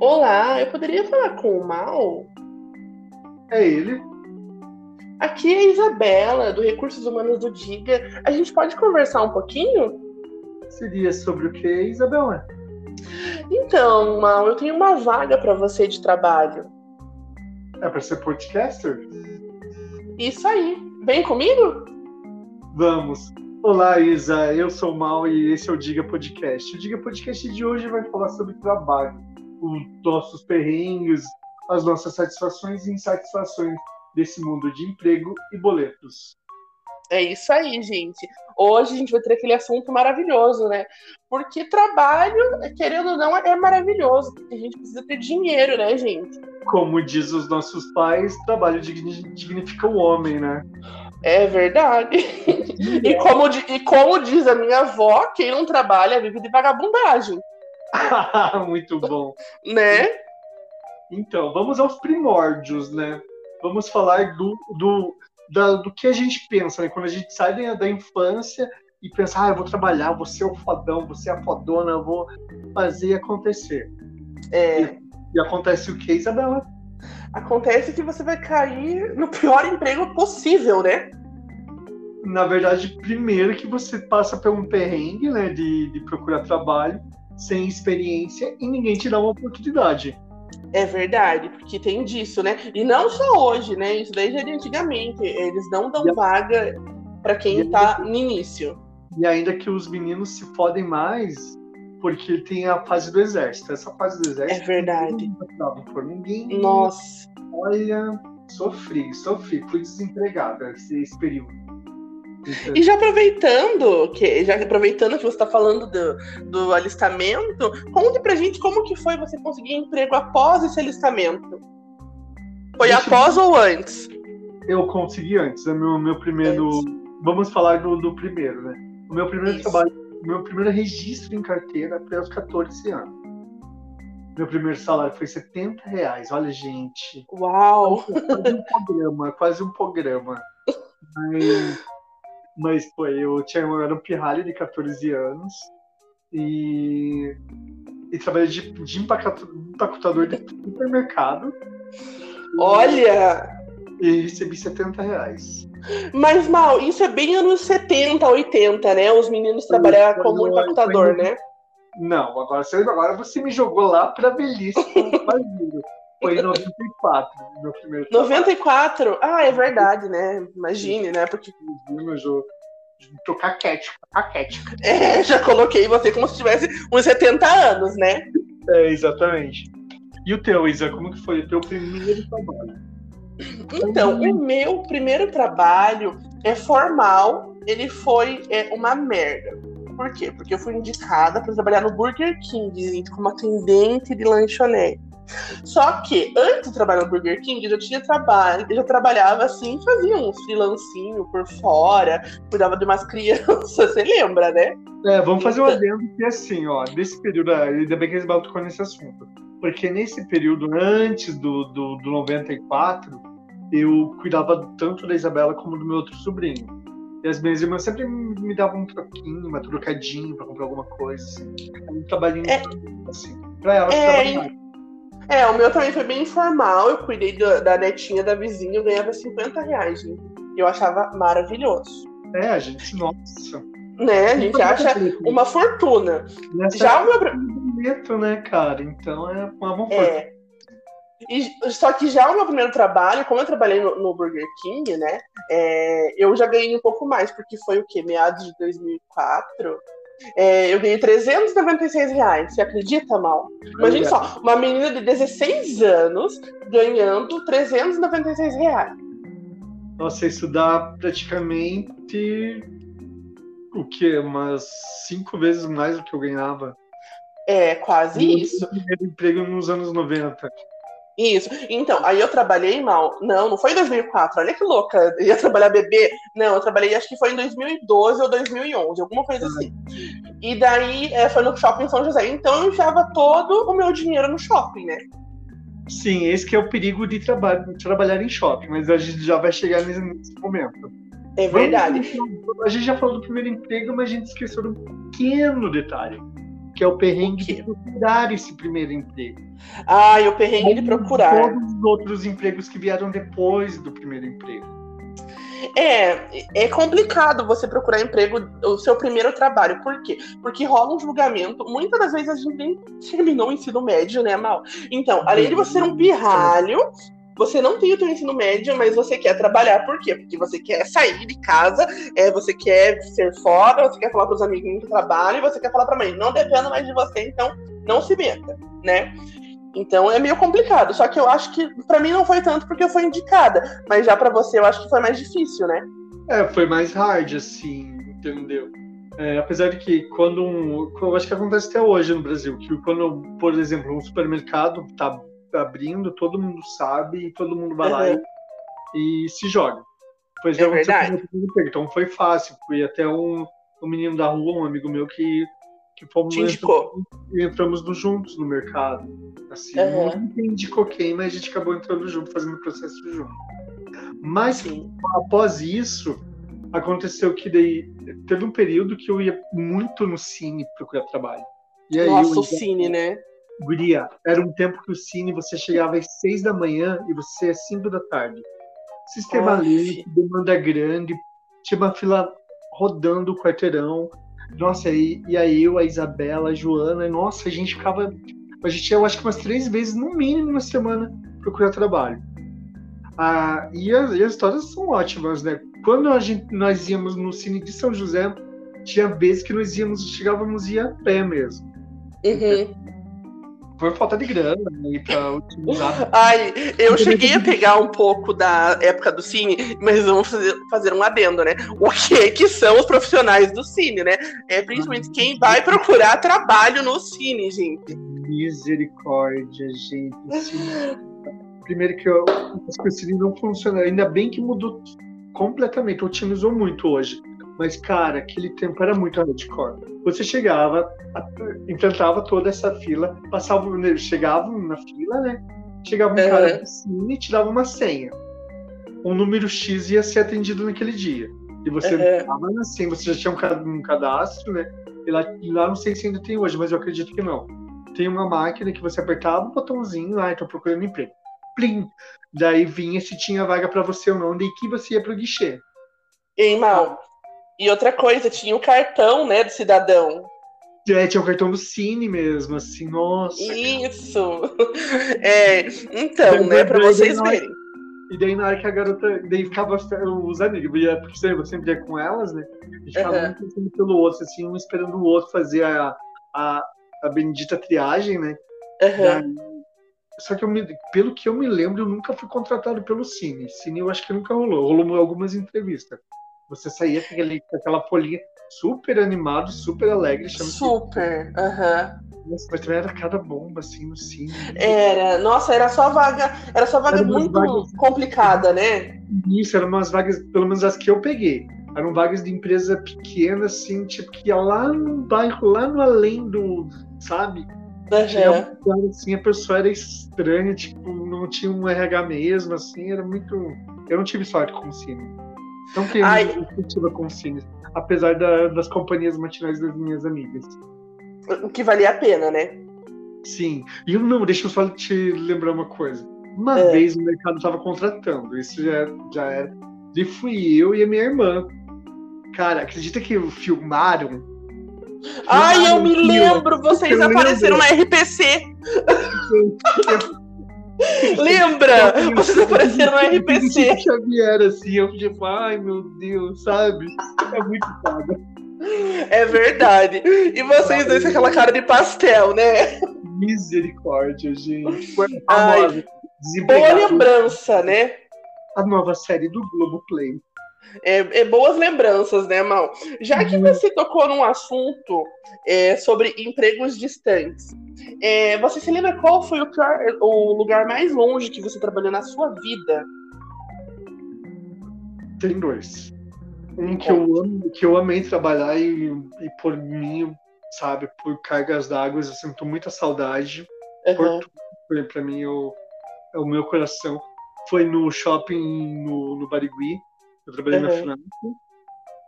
Olá, eu poderia falar com o Mal? É ele. Aqui é a Isabela, do Recursos Humanos do Diga. A gente pode conversar um pouquinho? Seria sobre o que, Isabela? Então, Mal, eu tenho uma vaga para você de trabalho. É para ser podcaster? Isso aí. Vem comigo? Vamos. Olá, Isa. Eu sou o Mal e esse é o Diga Podcast. O Diga Podcast de hoje vai falar sobre trabalho, os nossos perrengues, as nossas satisfações e insatisfações desse mundo de emprego e boletos. É isso aí, gente. Hoje a gente vai ter aquele assunto maravilhoso, né? Porque trabalho, querendo ou não, é maravilhoso. Porque a gente precisa ter dinheiro, né, gente? Como diz os nossos pais, trabalho dignifica o homem, né? É verdade. e, como, e como diz a minha avó, quem não trabalha vive de vagabundagem. Muito bom. Né? Então, vamos aos primórdios, né? Vamos falar do, do, da, do que a gente pensa, né? Quando a gente sai da, da infância e pensa, ah, eu vou trabalhar, vou ser o fodão, vou ser a fodona, eu vou fazer acontecer. É. E, e acontece o que, Isabela? Acontece que você vai cair no pior emprego possível, né? Na verdade, primeiro que você passa por um perrengue, né, de, de procurar trabalho sem experiência e ninguém te dá uma oportunidade. É verdade, porque tem disso, né? E não só hoje, né? Isso daí já é de antigamente. Eles não dão vaga para quem está no início. E ainda que os meninos se fodem mais, porque tem a fase do exército. Essa fase do exército. É verdade. Não por ninguém. Nossa. Olha, sofri, sofri. Fui desempregado esse, esse período. E já aproveitando que já aproveitando que você está falando do, do alistamento, conte pra gente como que foi você conseguir emprego após esse alistamento. Foi Deixa após eu... ou antes? Eu consegui antes. É meu, meu primeiro. Antes. Vamos falar do, do primeiro, né? O meu primeiro Isso. trabalho, meu primeiro registro em carteira foi aos 14 anos. Meu primeiro salário foi 70 reais. Olha, gente. Uau! Quase um programa, quase um programa. Mas mas foi, eu tinha eu era um pirralho de 14 anos e, e trabalhei de, de empacotador de supermercado. Olha! E recebi 70 reais. Mas, Mal, isso é bem anos 70, 80, né? Os meninos trabalhavam como empacotador, né? Não, agora você, agora você me jogou lá pra velhice. Foi em 94, meu primeiro 94? Ah, é verdade, né? Imagine, né? Porque. Meu jogo. Tocar caquético, caquético. É, já coloquei você como se tivesse uns 70 anos, né? É, exatamente. E o teu, Isa, como que foi o teu primeiro trabalho? Então, o meu primeiro trabalho é formal, ele foi é, uma merda. Por quê? Porque eu fui indicada para trabalhar no Burger King como atendente de lanchonete. Só que antes de trabalhar no Burger King, eu já tinha trabalho, eu já trabalhava assim, fazia uns freelancinho por fora, cuidava de umas crianças, você lembra, né? É, vamos fazer um adendo que assim, ó, nesse período, ainda bem que eles tocou nesse assunto. Porque nesse período, antes do, do, do 94, eu cuidava tanto da Isabela como do meu outro sobrinho. E as minhas irmãs sempre me davam um troquinho, uma trocadinha pra comprar alguma coisa, assim. Um trabalhinho é, assim, pra elas é, é, o meu também foi bem informal. Eu cuidei do, da netinha da vizinha, eu ganhava 50 reais, gente. Eu achava maravilhoso. É, a gente, nossa. Né, a gente acha uma fortuna. Nessa Já o meu. Bonito, né, cara? Então é uma fortuna. É. E, só que já o meu primeiro trabalho, como eu trabalhei no, no Burger King, né? É, eu já ganhei um pouco mais, porque foi o quê? Meados de 2004. É, eu ganhei 396 reais. Você acredita, Mal? Imagina é. só, uma menina de 16 anos ganhando 396 reais. Nossa, isso dá praticamente o quê? Umas cinco vezes mais do que eu ganhava. É, quase eu isso. Primeiro emprego nos anos 90. Isso. Então, aí eu trabalhei mal. Não, não foi em 2004. Olha que louca. Eu ia trabalhar bebê. Não, eu trabalhei acho que foi em 2012 ou 2011, alguma coisa assim. E daí é, foi no shopping São José. Então eu enfiava todo o meu dinheiro no shopping, né? Sim, esse que é o perigo de, traba trabalhar em shopping, mas a gente já vai chegar nesse, nesse momento. É verdade. Vamos, a gente já falou do primeiro emprego, mas a gente esqueceu de um pequeno detalhe que é o perrengue de procurar esse primeiro emprego. Ah, e o perrengue de procurar. Todos os outros empregos que vieram depois do primeiro emprego. É, é complicado você procurar emprego, o seu primeiro trabalho. Por quê? Porque rola um julgamento. Muitas das vezes a gente nem terminou o ensino médio, né, Mal? Então, além de você ser um pirralho, você não tem o seu ensino médio, mas você quer trabalhar. Por quê? Porque você quer sair de casa, é, você quer ser foda, você quer falar para os amiguinhos que trabalham, você quer falar para a mãe, não dependo mais de você, então não se meta, né? Então é meio complicado. Só que eu acho que para mim não foi tanto porque eu fui indicada, mas já para você eu acho que foi mais difícil, né? É, foi mais hard, assim, entendeu? É, apesar de que quando um, eu acho que acontece até hoje no Brasil, que quando, por exemplo, um supermercado tá abrindo, todo mundo sabe e todo mundo vai uhum. lá e, e, se joga. Pois é verdade. Então foi fácil, fui até um, um menino da rua, um amigo meu que que fomos Te indicou. e entramos juntos no mercado. Assim, uhum. não indicou quem, mas a gente acabou entrando junto, fazendo o processo junto. Mas Sim. após isso, aconteceu que daí teve um período que eu ia muito no cine procurar trabalho. E aí Nossa, eu, o cine, né? Guria, era um tempo que o cine você chegava às seis da manhã e você às cinco da tarde. Sistema lento, demanda grande, tinha uma fila rodando o quarteirão. Nossa, e, e aí eu, a Isabela, a Joana, nossa, a gente ficava. A gente ia, eu acho que umas três vezes, no mínimo, na semana, procurar trabalho. Ah, e, as, e as histórias são ótimas, né? Quando a gente, nós íamos no Cine de São José, tinha vezes que nós íamos, chegávamos a ir a pé mesmo. Uhum por falta de grana né, para utilizar. Ai, eu cheguei a pegar um pouco da época do cine, mas vamos fazer, fazer um adendo, né? O que que são os profissionais do cine, né? É principalmente quem vai procurar trabalho no cine, gente. Misericórdia, gente. Primeiro que eu acho que o cine não funciona. Ainda bem que mudou completamente, otimizou muito hoje. Mas, cara, aquele tempo era muito hardcore. Você chegava, enfrentava toda essa fila, passava, chegava na fila, né? Chegava um uhum. cara cine e te dava uma senha. Um número X ia ser atendido naquele dia. E você estava na senha, você já tinha um cadastro, né? E lá, e lá não sei se ainda tem hoje, mas eu acredito que não. Tem uma máquina que você apertava um botãozinho, ah, estou procurando emprego. Plim! Daí vinha se tinha vaga para você ou não, daí que você ia pro guichê. Ei, Mal, e outra coisa, tinha o cartão, né, do cidadão. É, tinha o cartão do Cine mesmo, assim, nossa. Isso! É, então, né, pra vocês verem. E daí na hora que a garota. Daí ficava os amigos, porque eu sempre ia com elas, né? A gente ficava uhum. um pensando pelo outro, assim, um esperando o outro fazer a, a, a bendita triagem, né? Uhum. só que me, pelo que eu me lembro, eu nunca fui contratado pelo Cine. Cine eu acho que nunca rolou. Rolou algumas entrevistas. Você saía com, aquele, com aquela folhinha super animado, super alegre. Super, aham. Nossa, mas também era cada bomba, assim, no cine. Era, nossa, era só vaga, era só vaga muito vagas... complicada, né? Isso, eram umas vagas, pelo menos as que eu peguei. Eram vagas de empresa pequena, assim, tipo, que ia lá no bairro, lá no além do, sabe? Uhum. assim, a pessoa era estranha, tipo, não tinha um RH mesmo, assim, era muito. Eu não tive sorte com o cine. Não tenho perspectiva com cine, apesar da, das companhias matinais das minhas amigas. O que valia a pena, né? Sim. E eu não, deixa eu só te lembrar uma coisa. Uma é. vez o mercado estava contratando, isso já, já era. E fui eu e a minha irmã. Cara, acredita que filmaram? Ai, eu me lembro, vocês apareceram na RPC. Lembra? Vocês apareceram no RPC. Xavier, assim, eu tipo, ai meu Deus, sabe? É muito foda. É verdade. E vocês dois com aquela cara de pastel, né? Misericórdia, gente. Ai, boa lembrança, né? A nova série do Globoplay. É, é, boas lembranças, né, Mal? Já que uhum. você tocou num assunto é, sobre empregos distantes, é, você se lembra qual foi o, pior, o lugar mais longe que você trabalhou na sua vida? Tem dois. Um que eu, amo, que eu amei trabalhar e, e por mim, sabe, por cargas d'água, eu sinto muita saudade. Uhum. Porto, pra mim, eu, é o meu coração. Foi no shopping no, no Barigui. Eu trabalhei uhum. na França.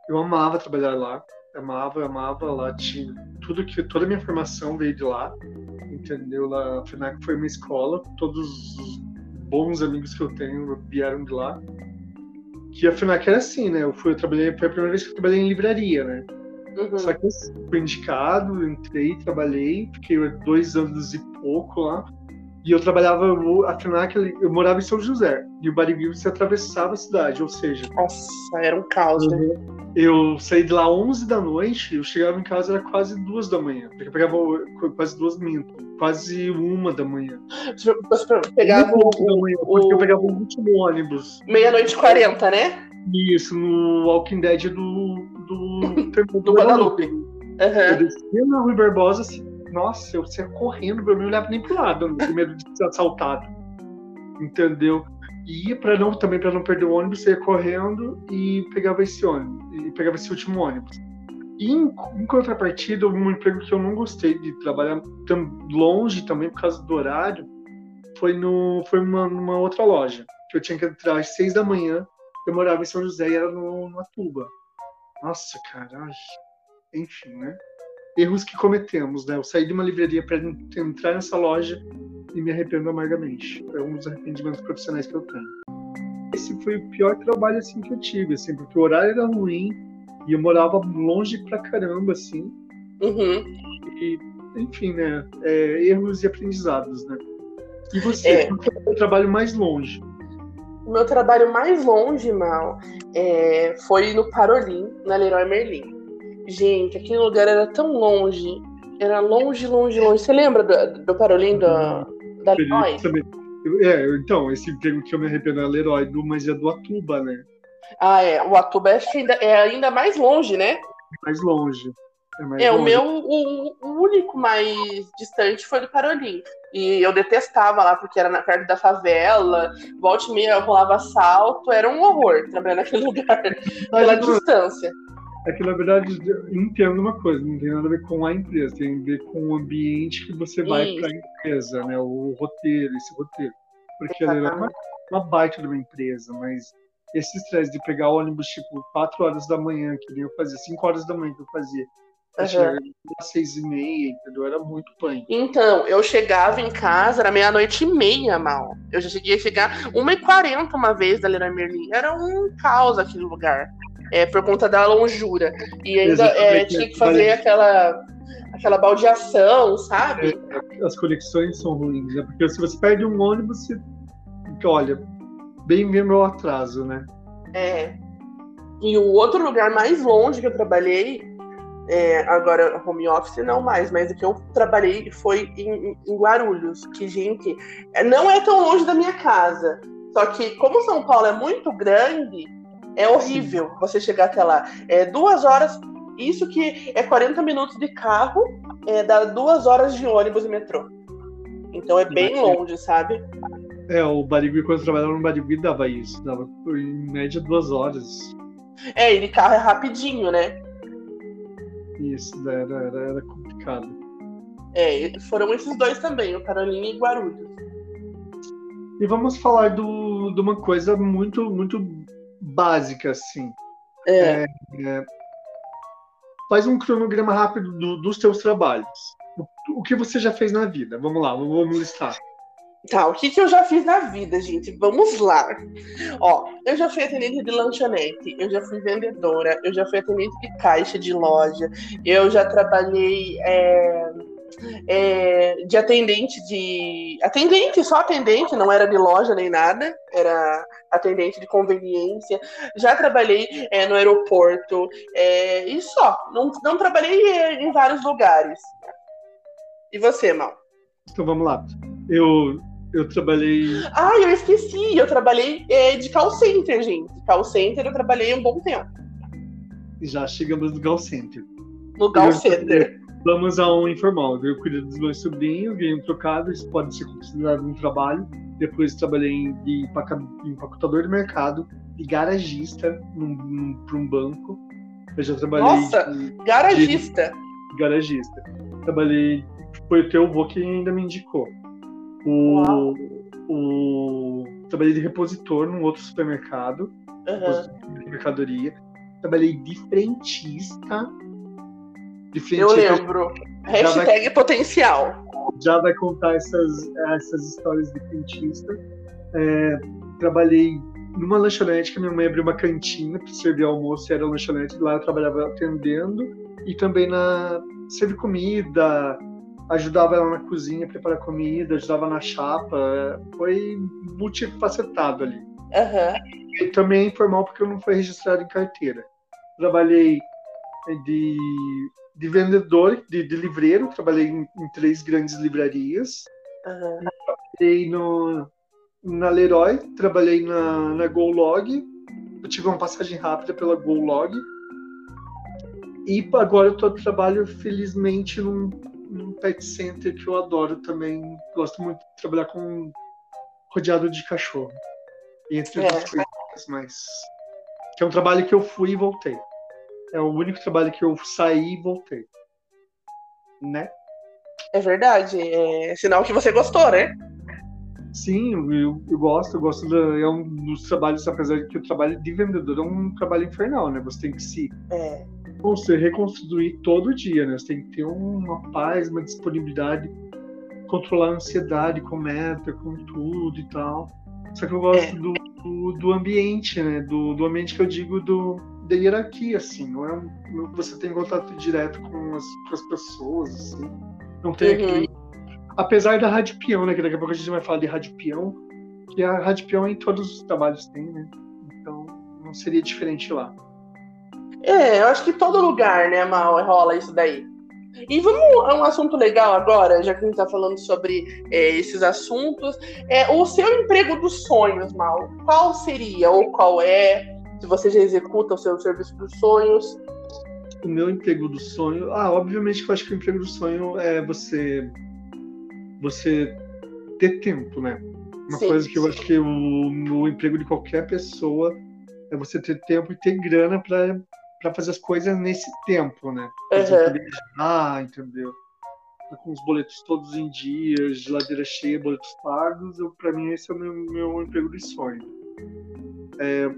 Eu amava trabalhar lá. Amava, amava. Lá tinha tudo que toda a minha formação veio de lá, entendeu? Lá, a FENAC foi uma escola, todos os bons amigos que eu tenho vieram de lá. Que a FENAC era assim, né? Eu fui, eu trabalhei, foi a primeira vez que eu trabalhei em livraria, né? Uhum. Só que eu fui indicado, entrei, trabalhei, fiquei dois anos e pouco lá. E eu trabalhava, a eu morava em São José. E o Barigui você atravessava a cidade, ou seja. Nossa, era um caos, né? Eu saí de lá 11 da noite, eu chegava em casa era quase duas da manhã. Eu pegava quase duas minutos, quase uma da manhã. Você pegava o, o, manhã, porque eu pegava o último ônibus. Meia-noite e quarenta, né? Isso, no Walking Dead do. do, do, do Guadalupe. Uhum. Eu descia na Rui Barbosa, assim, nossa, eu saia correndo, eu não olhava nem pro lado, eu com medo de ser assaltado. Entendeu? E ia para não também para não perder o ônibus, saía correndo e pegava esse ônibus, e pegava esse último ônibus. E em, em contrapartida, um emprego que eu não gostei de trabalhar tão longe também por causa do horário, foi no foi numa, numa outra loja que eu tinha que entrar às seis da manhã. Eu morava em São José e era no, numa tuba. Nossa, caralho. Enfim, né? Erros que cometemos, né? Eu saí de uma livraria para entrar nessa loja e me arrependo amargamente. É um dos arrependimentos profissionais que eu tenho. Esse foi o pior trabalho assim que eu tive, assim, porque o horário era ruim e eu morava longe pra caramba, assim. Uhum. E, enfim, né? É, erros e aprendizados, né? E você, é. é o trabalho mais longe? O meu trabalho mais longe, Mal, é, foi no Parolim, na Leroy Merlin. Gente, aquele lugar era tão longe. Era longe, longe, longe. Você lembra do, do Parolim da, da Leroy? É, então, esse emprego que eu me arrependo é Leroy, do, mas é do Atuba, né? Ah, é. O Atuba é ainda, é ainda mais longe, né? Mais longe. É, mais é longe. o meu, o, o, único mais distante foi do Parolim. E eu detestava lá, porque era na, perto da favela, volte e meia rolava assalto, era um horror trabalhar naquele lugar, pela distância. É que, na verdade, entendo uma coisa, não tem nada a ver com a empresa, tem a ver com o ambiente que você vai para a empresa, né? O roteiro, esse roteiro. Porque ela é uma, uma baita de uma empresa, mas esse estresse de pegar ônibus, tipo, 4 horas da manhã, que nem eu fazia, 5 horas da manhã que eu fazia, Uhum. às seis e meia, entendeu? Era muito pânico. Então, eu chegava em casa, era meia-noite e meia, mal. Eu já cheguei a chegar uma e quarenta uma vez da Leroy Merlin. Era um caos aquele lugar é, por conta da longura. E ainda é, tinha que fazer aquela, aquela baldeação, sabe? É, as conexões são ruins, né? Porque se você perde um ônibus, você olha, bem vendo o atraso, né? É. E o outro lugar mais longe que eu trabalhei, é, agora home office não mais, mas o que eu trabalhei foi em, em Guarulhos, que, gente, é, não é tão longe da minha casa. Só que, como São Paulo é muito grande, é horrível você chegar até lá. É duas horas, isso que é 40 minutos de carro, é, dá duas horas de ônibus e metrô. Então é bem longe, sabe? É, o Barigui, quando eu trabalhava no Barigui, dava isso. Dava em média duas horas. É, e de carro é rapidinho, né? Isso, era, era, era complicado. É, foram esses dois também, o Carolina e Guarulhos. E vamos falar do, de uma coisa muito, muito básica, assim. É. É, é, faz um cronograma rápido do, dos teus trabalhos. O, o, que você já fez na vida? Vamos lá, vamos listar. Tá, o que, que eu já fiz na vida, gente? Vamos lá. Ó, eu já fui atendente de lanchonete, eu já fui vendedora, eu já fui atendente de caixa de loja, eu já trabalhei é, é, de atendente de. Atendente, só atendente, não era de loja nem nada, era atendente de conveniência. Já trabalhei é, no aeroporto é, e só. Não, não trabalhei é, em vários lugares. E você, Mal? Então vamos lá. Eu, eu trabalhei. Ah, eu esqueci. Eu trabalhei é, de call center, gente. Call center eu trabalhei um bom tempo. Já chegamos no call center. No call center. Vamos a um informal. Eu cuido dos meus sobrinhos, ganhei um trocado, isso pode ser considerado um trabalho. Depois trabalhei de empacotador de mercado e garagista para um banco. Eu já trabalhei. Nossa, de, garagista! De, garagista. Trabalhei. Foi o teu avô que ainda me indicou. O, o, trabalhei de repositor num outro supermercado. Uhum. De mercadoria. Trabalhei de frentista De frente eu lembro. Hashtag vai, potencial. Já vai contar essas, essas histórias de frentista. É, trabalhei numa lanchonete que minha mãe abriu uma cantina para servir almoço, era lanchonete, lá eu trabalhava atendendo e também na servir comida, ajudava ela na cozinha, preparar comida, ajudava na chapa, foi multifacetado ali. Uhum. E também informal porque eu não fui registrado em carteira. Trabalhei de, de vendedor, de, de livreiro, trabalhei em, em, três grandes livrarias. Uhum. Trabalhei no, na Leroy, trabalhei na, na GoLog, eu tive uma passagem rápida pela GoLog. E agora eu tô, trabalho, felizmente, num, num pet center que eu adoro também. Gosto muito de trabalhar com rodeado de cachorro. E entre é. outras coisas, mas. Que é um trabalho que eu fui e voltei. É o único trabalho que eu saí e voltei. Né? É verdade. É sinal que você gostou, né? Sim, eu, eu gosto, eu gosto da, é um dos trabalhos, apesar de que o trabalho de vendedor é um trabalho infernal, né? Você tem que se é. construir, reconstruir todo dia, né? Você tem que ter uma paz, uma disponibilidade, controlar a ansiedade com meta, com tudo e tal. Só que eu gosto é. do, do, do, ambiente, né? Do, do ambiente que eu digo do, da hierarquia, assim. Não é um, você tem contato direto com as, com as pessoas, assim. Não tem uhum. aquele Apesar da Rádio Peão, né? Que daqui a pouco a gente vai falar de Rádio Peão, que a Rádio Peão em todos os trabalhos tem, né? Então não seria diferente lá. É, eu acho que todo lugar, né, Mal, rola isso daí. E vamos a um assunto legal agora, já que a gente está falando sobre é, esses assuntos. É, o seu emprego dos sonhos, Mal, qual seria ou qual é? Se você já executa o seu serviço dos sonhos? O meu emprego do sonho. Ah, obviamente que eu acho que o emprego do sonho é você você ter tempo, né? Uma sim, coisa que eu acho que o, no emprego de qualquer pessoa é você ter tempo e ter grana para fazer as coisas nesse tempo, né? Uhum. Viajar, entendeu? Tá com os boletos todos em dias, geladeira cheia, boletos pagos, para mim esse é o meu, meu emprego de sonho. É,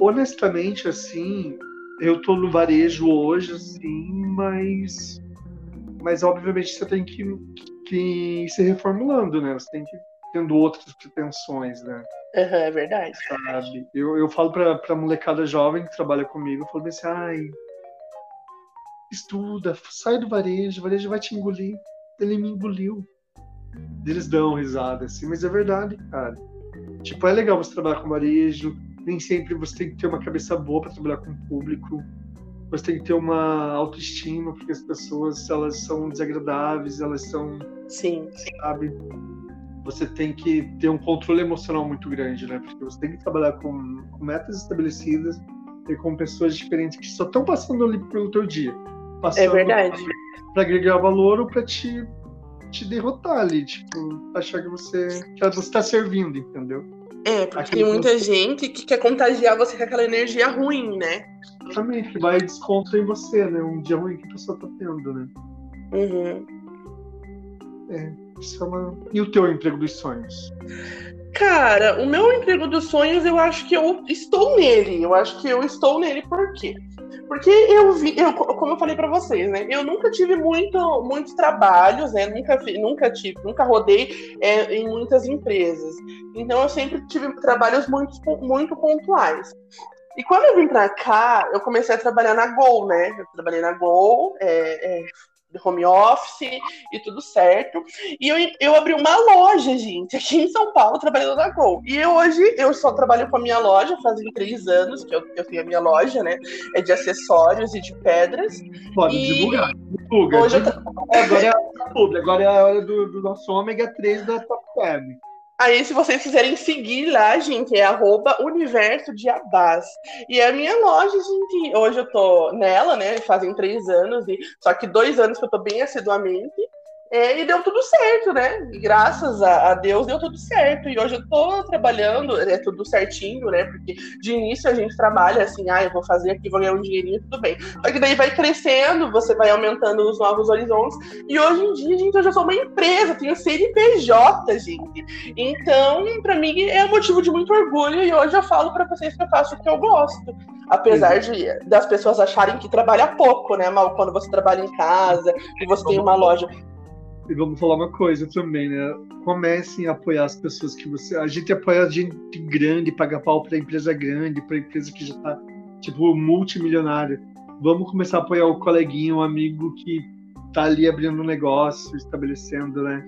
honestamente, assim, eu tô no varejo hoje, assim, mas mas obviamente você tem que que ir se reformulando, né? Você tem que ir tendo outras pretensões, né? Uhum, é verdade. Sabe? Eu, eu falo pra, pra molecada jovem que trabalha comigo, eu falo assim, ai, estuda, sai do varejo, o varejo vai te engolir. Ele me engoliu. Eles dão risada, assim, mas é verdade, cara. Tipo, é legal você trabalhar com varejo, nem sempre você tem que ter uma cabeça boa para trabalhar com o público você tem que ter uma autoestima, porque as pessoas elas são desagradáveis, elas são. Sim. Sabe? Você tem que ter um controle emocional muito grande, né? Porque você tem que trabalhar com, com metas estabelecidas e com pessoas diferentes que só estão passando ali pelo teu dia. Passando é verdade. Para agregar valor ou para te, te derrotar ali, tipo, achar que você que você está servindo, entendeu? É, porque tem muita você... gente que quer contagiar você com aquela energia ruim, né? Exatamente, que vai desconto em você, né? Um dia ruim que a pessoa tá tendo, né? Uhum. É, isso é uma... E o teu emprego dos sonhos? Cara, o meu emprego dos sonhos, eu acho que eu estou nele. Eu acho que eu estou nele por quê? Porque eu vi, eu, como eu falei para vocês, né? Eu nunca tive muito, muitos trabalhos, né? Nunca, nunca tive, nunca rodei é, em muitas empresas. Então eu sempre tive trabalhos muito, muito pontuais. E quando eu vim para cá, eu comecei a trabalhar na Gol, né? Eu trabalhei na Gol, é, é, home office e tudo certo. E eu, eu abri uma loja, gente, aqui em São Paulo, trabalhando na Gol. E hoje eu só trabalho com a minha loja, fazem três anos que eu, eu tenho a minha loja, né? É de acessórios e de pedras. Pode e... divulgar. Divulga. Hoje divulga. Eu... Agora é a agora é a hora do, do nosso ômega 3 da Top Web. Aí, se vocês quiserem seguir lá, gente, é arroba universo de Abás. E é a minha loja, gente, hoje eu tô nela, né? Fazem três anos, e só que dois anos que eu tô bem assiduamente. É, e deu tudo certo, né? E graças a, a, Deus deu tudo certo. E hoje eu tô trabalhando, é tudo certinho, né? Porque de início a gente trabalha assim, ah, eu vou fazer aqui, vou ganhar um dinheirinho, tudo bem. Só que daí vai crescendo, você vai aumentando os novos horizontes. E hoje em dia, gente, eu já sou uma empresa, tenho CNPJ, gente. Então, para mim, é motivo de muito orgulho. E hoje eu falo para vocês que eu faço o que eu gosto. Apesar de das pessoas acharem que trabalha pouco, né? Mal quando você trabalha em casa e você tem uma loja. E vamos falar uma coisa também, né? Comecem a apoiar as pessoas que você. A gente apoia a gente grande, paga pau para empresa grande, para empresa que já tá, tipo, multimilionária. Vamos começar a apoiar o coleguinho, o amigo que tá ali abrindo um negócio, estabelecendo, né?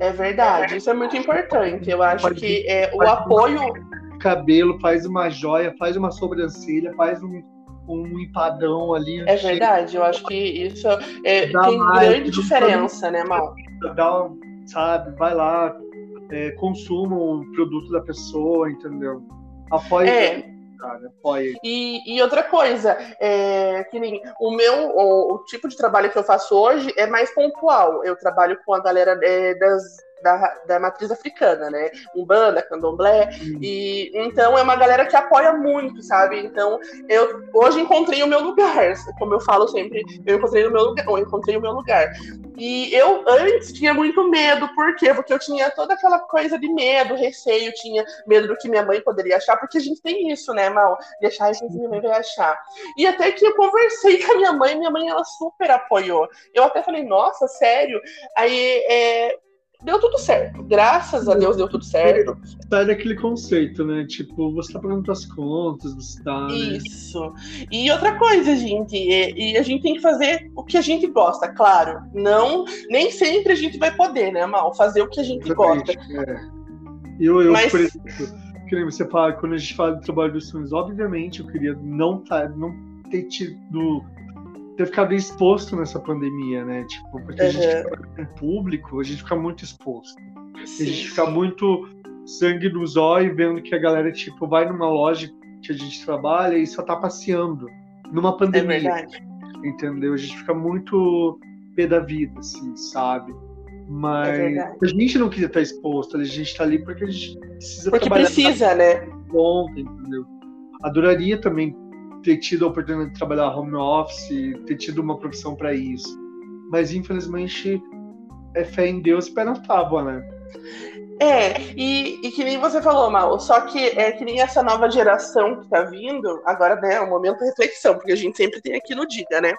É verdade, isso é muito importante. Eu acho faz, que é, o apoio. Cabelo, faz uma joia, faz uma sobrancelha, faz um, um empadão ali. É verdade, eu acho que isso é, tem mais, grande diferença, né, Mal? Dá, sabe, vai lá, é, consuma o produto da pessoa, entendeu? Apoie. É. Cara. E, e outra coisa, é, que nem o meu, o, o, tipo de trabalho que eu faço hoje é mais pontual. Eu trabalho com a galera é, das da, da matriz africana, né? Umbanda, candomblé. E então é uma galera que apoia muito, sabe? Então eu hoje encontrei o meu lugar, como eu falo sempre, eu encontrei o meu lugar, eu encontrei o meu lugar. E eu antes tinha muito medo, por quê? Porque eu tinha toda aquela coisa de medo, receio, tinha medo do que minha mãe poderia achar, porque a gente tem isso, né, Mal? De achar isso que minha mãe vai achar. E até que eu conversei com a minha mãe, minha mãe ela super apoiou. Eu até falei, nossa, sério? Aí é, deu tudo certo. Graças a Deus deu tudo certo. Sai daquele conceito, né? Tipo, você tá pagando suas contas, você tá. Né? Isso. E outra coisa, gente, e, e, a gente tem que fazer o que a gente gosta, claro. Não, nem sempre a gente vai poder, né, Mal? Fazer o que a gente Exatamente, gosta. É. Eu, eu Mas... por exemplo, que nem você fala, quando a gente fala de trabalho dos sonhos, obviamente eu queria não, tá, não ter tido ter ficado exposto nessa pandemia, né? Tipo, porque uhum. a gente fica público, a gente fica muito exposto. Sim. A gente fica muito sangue nos olhos vendo que a galera, tipo, vai numa loja que a gente trabalha e só tá passeando numa pandemia. É verdade. Entendeu? A gente fica muito pé da vida, assim, sabe? Mas é a gente não queria estar exposto, a gente tá ali porque a gente precisa porque trabalhar. Porque precisa, né? Ontem, entendeu? Adoraria também ter tido a oportunidade de trabalhar home office, ter tido uma profissão para isso. Mas infelizmente é fé em Deus e pé na tábua, né? É, e, e, que nem você falou, Mal, só que é que nem essa nova geração que tá vindo, agora, né, é um momento de reflexão, porque a gente sempre tem aqui no Diga, né?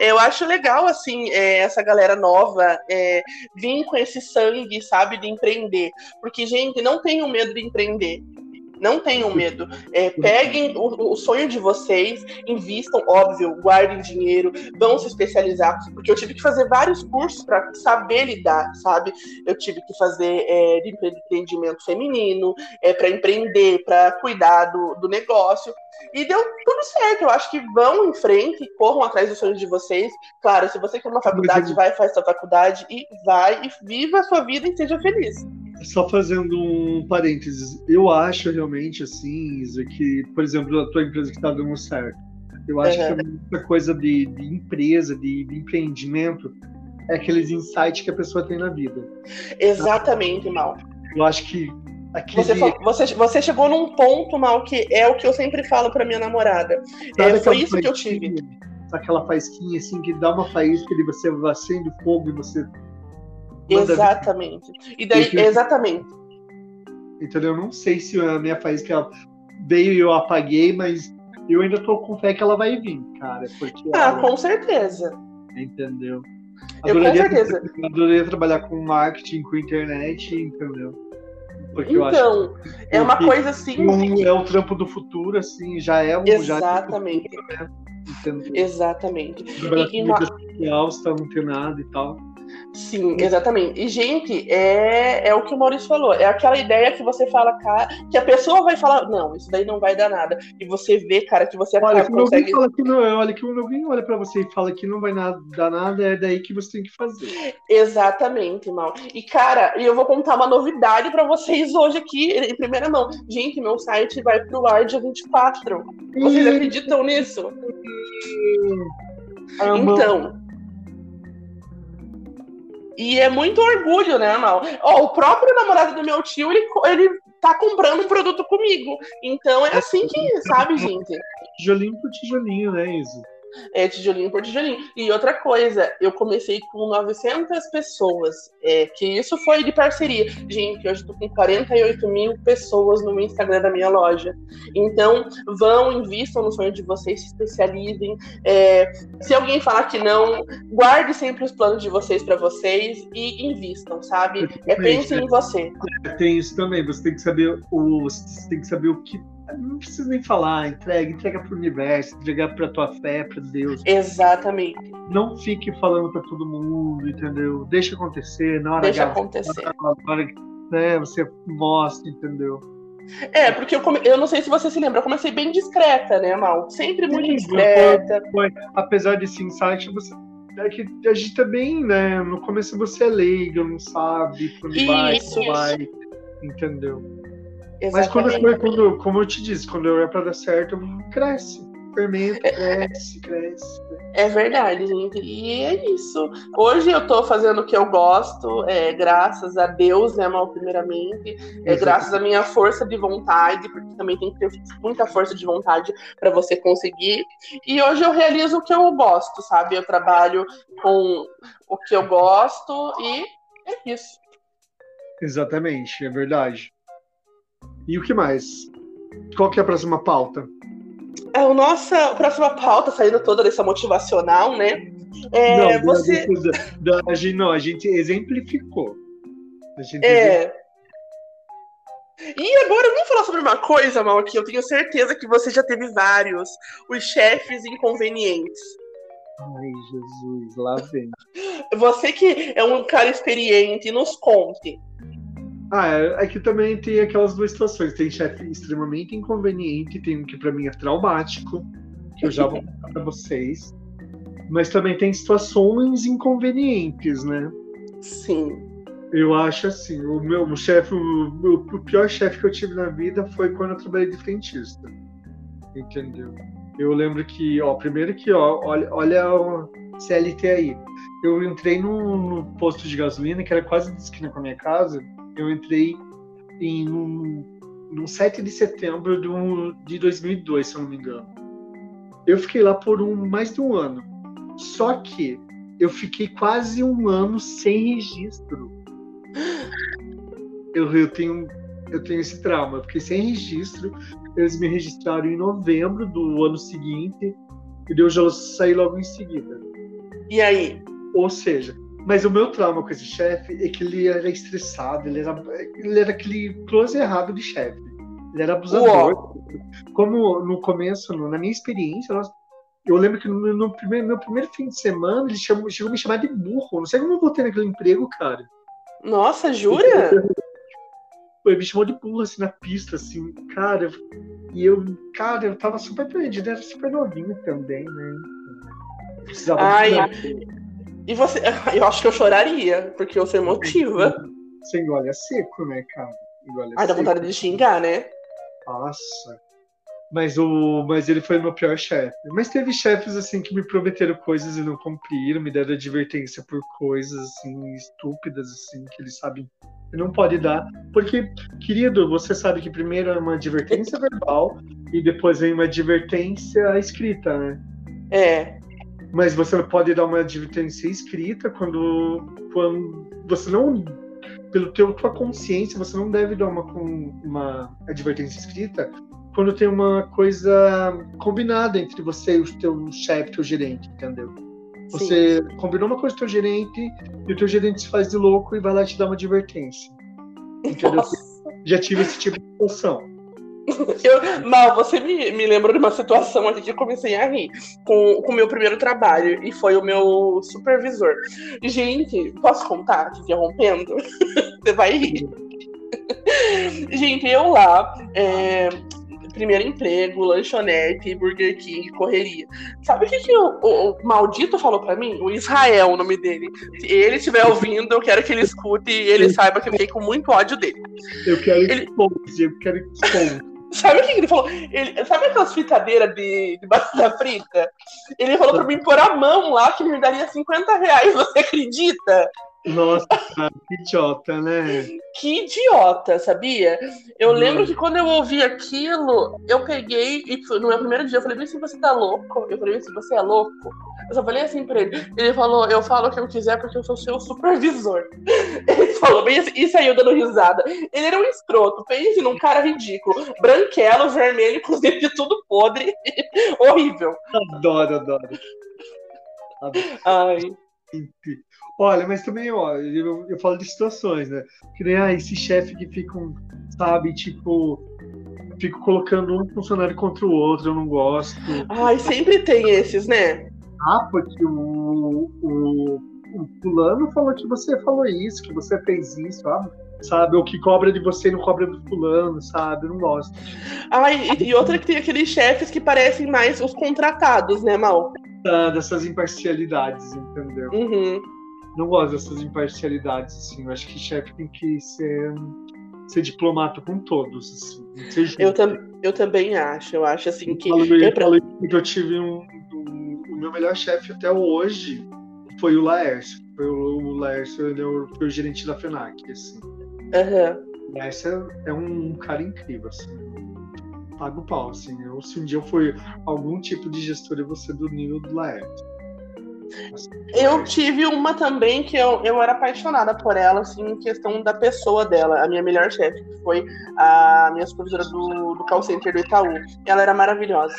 Eu acho legal, assim, é, essa galera nova é, vir com esse sangue, sabe, de empreender. Porque, gente, não tenham medo de empreender. Não tenham medo. É, peguem o, o, sonho de vocês, invistam, óbvio, guardem dinheiro, vão se especializar. Porque eu tive que fazer vários cursos para saber lidar, sabe? Eu tive que fazer é, de empreendimento feminino, é, para empreender, para cuidar do, do negócio. E deu tudo certo. Eu acho que vão em frente, corram atrás dos sonhos de vocês. Claro, se você quer uma faculdade, vai, faz sua faculdade e vai e viva a sua vida e seja feliz só fazendo um parênteses, eu acho realmente assim, Isa, que, por exemplo, a tua empresa que está dando certo, eu acho uhum. que é muita coisa de, de empresa, de, de, empreendimento, é aqueles insights que a pessoa tem na vida. Exatamente, Mal. Eu acho que Aquele... Você, você, você, chegou num ponto, Mal, que é o que eu sempre falo para minha namorada. É, foi isso que eu tive. Aquela faísquinha assim, que dá uma faísca e você acende fogo e você Exatamente. E daí, exatamente. Então eu não sei se a minha faísca veio e eu apaguei, mas eu ainda tô com fé que ela vai vir, cara. Porque ah, ela... com certeza. Entendeu? Adoraria, eu com certeza. Adoraria trabalhar com marketing, com internet, entendeu? Porque então, é uma coisa assim. É o trampo do futuro, assim, já é um. Exatamente. Já é futuro, né? Exatamente. E, e, social, está não ter nada e tal. Sim, exatamente. E, gente, é, é o que o Maurício falou. É aquela ideia que você fala, cara, que a pessoa vai falar, não, isso daí não vai dar nada. E você vê, cara, que você olha, acaba, consegue... Fala que não, olha, que alguém olha para você e fala que não vai nada, dar nada, é daí que você tem que fazer. Exatamente, Mal. E, cara, eu vou contar uma novidade para vocês hoje aqui, em primeira mão. Gente, meu site vai pro ar dia 24. Vocês acreditam nisso? Então... E é muito orgulho, né, Mal? Ó, o próprio namorado do meu tio, ele, ele tá comprando um produto comigo. Então é assim que, sabe, gente? Tijolinho por tijolinho, né, Isa? É, tijolinho por tijolinho. E outra coisa, eu comecei com 900 pessoas, é, que isso foi de parceria. Gente, hoje estou com 48 mil pessoas no Instagram da minha loja. Então, vão, invistam no sonho de vocês, se especializem. É, se alguém falar que não, guarde sempre os planos de vocês para vocês e invistam, sabe? É, pensem em você. Tem isso também, você tem que saber o, você tem que saber o que não precisa nem falar, entrega, entrega para o universo, entrega para tua fé, para Deus. Exatamente. Não fique falando para todo mundo, entendeu? Deixa acontecer, na hora Deixa acontecer. Na hora, né, você mostra, entendeu? É, porque eu, come... eu não sei se você se lembra, eu comecei bem discreta, né, Mal? Sempre muito Sim, discreta. Foi, apesar desse insight, você é que a gente também, né? No começo você é leigo, não sabe quando isso, vai, isso. vai, entendeu? Mas quando, quando, como eu te disse, quando é para dar certo, cresce. Fermento, é. cresce, cresce. É verdade, gente. E é isso. Hoje eu tô fazendo o que eu gosto, é, graças a Deus, né, mal, primeiramente. É, graças à minha força de vontade, porque também tem que ter muita força de vontade para você conseguir. E hoje eu realizo o que eu gosto, sabe? Eu trabalho com o que eu gosto e é isso. Exatamente, é verdade. E o que mais? Qual que é a próxima pauta? É, a nossa próxima pauta, saindo toda dessa motivacional, né? É, não, você... Da, da, a gente, não, a gente exemplificou. A gente é. E agora, vamos falar sobre uma coisa, Mal, que eu tenho certeza que você já teve vários. Os chefes inconvenientes. Ai, Jesus, lá vem. Você que é um cara experiente, nos conte. Ah, é, é que também tem aquelas duas situações. Tem chefe extremamente inconveniente, tem um que para mim é traumático, que eu já vou contar para vocês. Mas também tem situações inconvenientes, né? Sim. Eu acho assim, o meu chefe, o, o, pior chefe que eu tive na vida foi quando eu trabalhei de frentista. Entendeu? Eu lembro que, ó, primeiro que, ó, olha, olha o CLT aí. Eu entrei no, no posto de gasolina, que era quase de esquina com a minha casa, eu entrei em um, no 7 de setembro do, de 2002, se eu não me engano. Eu fiquei lá por um, mais de um ano. Só que eu fiquei quase um ano sem registro. Eu, eu, tenho, eu tenho esse trauma. Eu fiquei sem registro. Eles me registraram em novembro do ano seguinte. E eu já saí logo em seguida. E aí? Ou seja, mas o meu trauma com esse chefe é que ele era estressado, ele era, ele era aquele close errado de chefe. Ele era abusador. Uou. Como no começo, na minha experiência, eu lembro que no, no primeiro, meu primeiro fim de semana ele chamou, chegou a me chamar de burro. Não sei como eu voltei naquele emprego, cara. Nossa, jura? Ele me chamou de burro assim na pista, assim, cara. E eu, cara, eu tava super perdido, era super novinho também, né? Precisava Ai, de e você, eu acho que eu choraria, porque você motiva. Você engole é seco, né, cara? Engole Ai, dá vontade de xingar, né? Nossa. Mas, o, mas ele foi meu pior chefe. Mas teve chefes assim que me prometeram coisas e não cumpriram, me deram advertência por coisas assim estúpidas assim que eles sabem que não pode dar. Porque, querido, você sabe que primeiro é uma advertência verbal e depois vem uma advertência escrita, né? É mas você pode dar uma advertência escrita quando, quando você não pelo teu tua consciência você não deve dar uma uma advertência escrita quando tem uma coisa combinada entre você e o teu chefe, teu gerente, entendeu? Você Sim. combinou uma coisa com o teu gerente e o teu gerente se faz de louco e vai lá te dar uma advertência. Entendeu? Nossa. Já tive esse tipo de situação. Eu, mal, você me, me lembrou de uma situação que eu comecei a rir com o meu primeiro trabalho e foi o meu supervisor. Gente, posso contar te interrompendo? você vai rir. Gente, eu lá, é, primeiro emprego, lanchonete, Burger King, correria. Sabe o que, que o, o, o maldito falou para mim? O Israel, o nome dele. Se ele estiver ouvindo, eu quero que ele escute e ele saiba que eu fiquei com muito ódio dele. Eu quero ele... eu quero. Sabe o que ele falou? Ele, sabe aquelas fritadeiras de, de batata frita? Ele falou pra mim pôr a mão lá que ele me daria 50 reais, você acredita? Nossa, que idiota, né? Que idiota, sabia? Eu lembro que quando eu ouvi aquilo, eu peguei e no meu primeiro dia eu falei assim, você tá louco? Eu falei assim, você é louco? Eu só falei assim pra ele. Ele falou, eu falo o que eu quiser porque eu sou seu supervisor. Ele falou bem assim e saiu dando risada. Ele era um escroto, pense num cara ridículo. Branquelo, vermelho, com os dentes tudo podre. Horrível. Adoro, adoro. adoro. Ai. Olha, mas também, ó, eu, eu falo de situações, né? Que nem ah, esse chefe que fica, sabe, tipo, fico colocando um funcionário contra o outro, eu não gosto. Ai, sempre tem esses, né? Ah, porque o, o, o fulano falou que você falou isso, que você fez isso, sabe? Sabe? O que cobra de você não cobra do fulano, sabe? Eu não gosto. Ai, e, e outra que tem aqueles chefes que parecem mais os contratados, né, Mal? Ah, dessas imparcialidades, entendeu? Uhum não gosto dessas imparcialidades, assim. Eu acho que chefe tem que ser, ser diplomata com todos, assim. Eu, tam, eu também acho. Eu acho, assim, que... Eu falei, eu, falei que eu tive um, um... O meu melhor chefe até hoje foi o Laércio. Foi o, o Laércio, ele é foi o gerente da FENAC, assim. Uhum. O Laércio é, é um cara incrível, assim. Pago o pau, assim. Eu, se um dia eu for algum tipo de gestor, eu vou ser do nível do Laércio. Eu tive uma também que eu, eu era apaixonada por ela, assim, em questão da pessoa dela, a minha melhor chefe, que foi a minha supervisora do, do call center do Itaú. Ela era maravilhosa.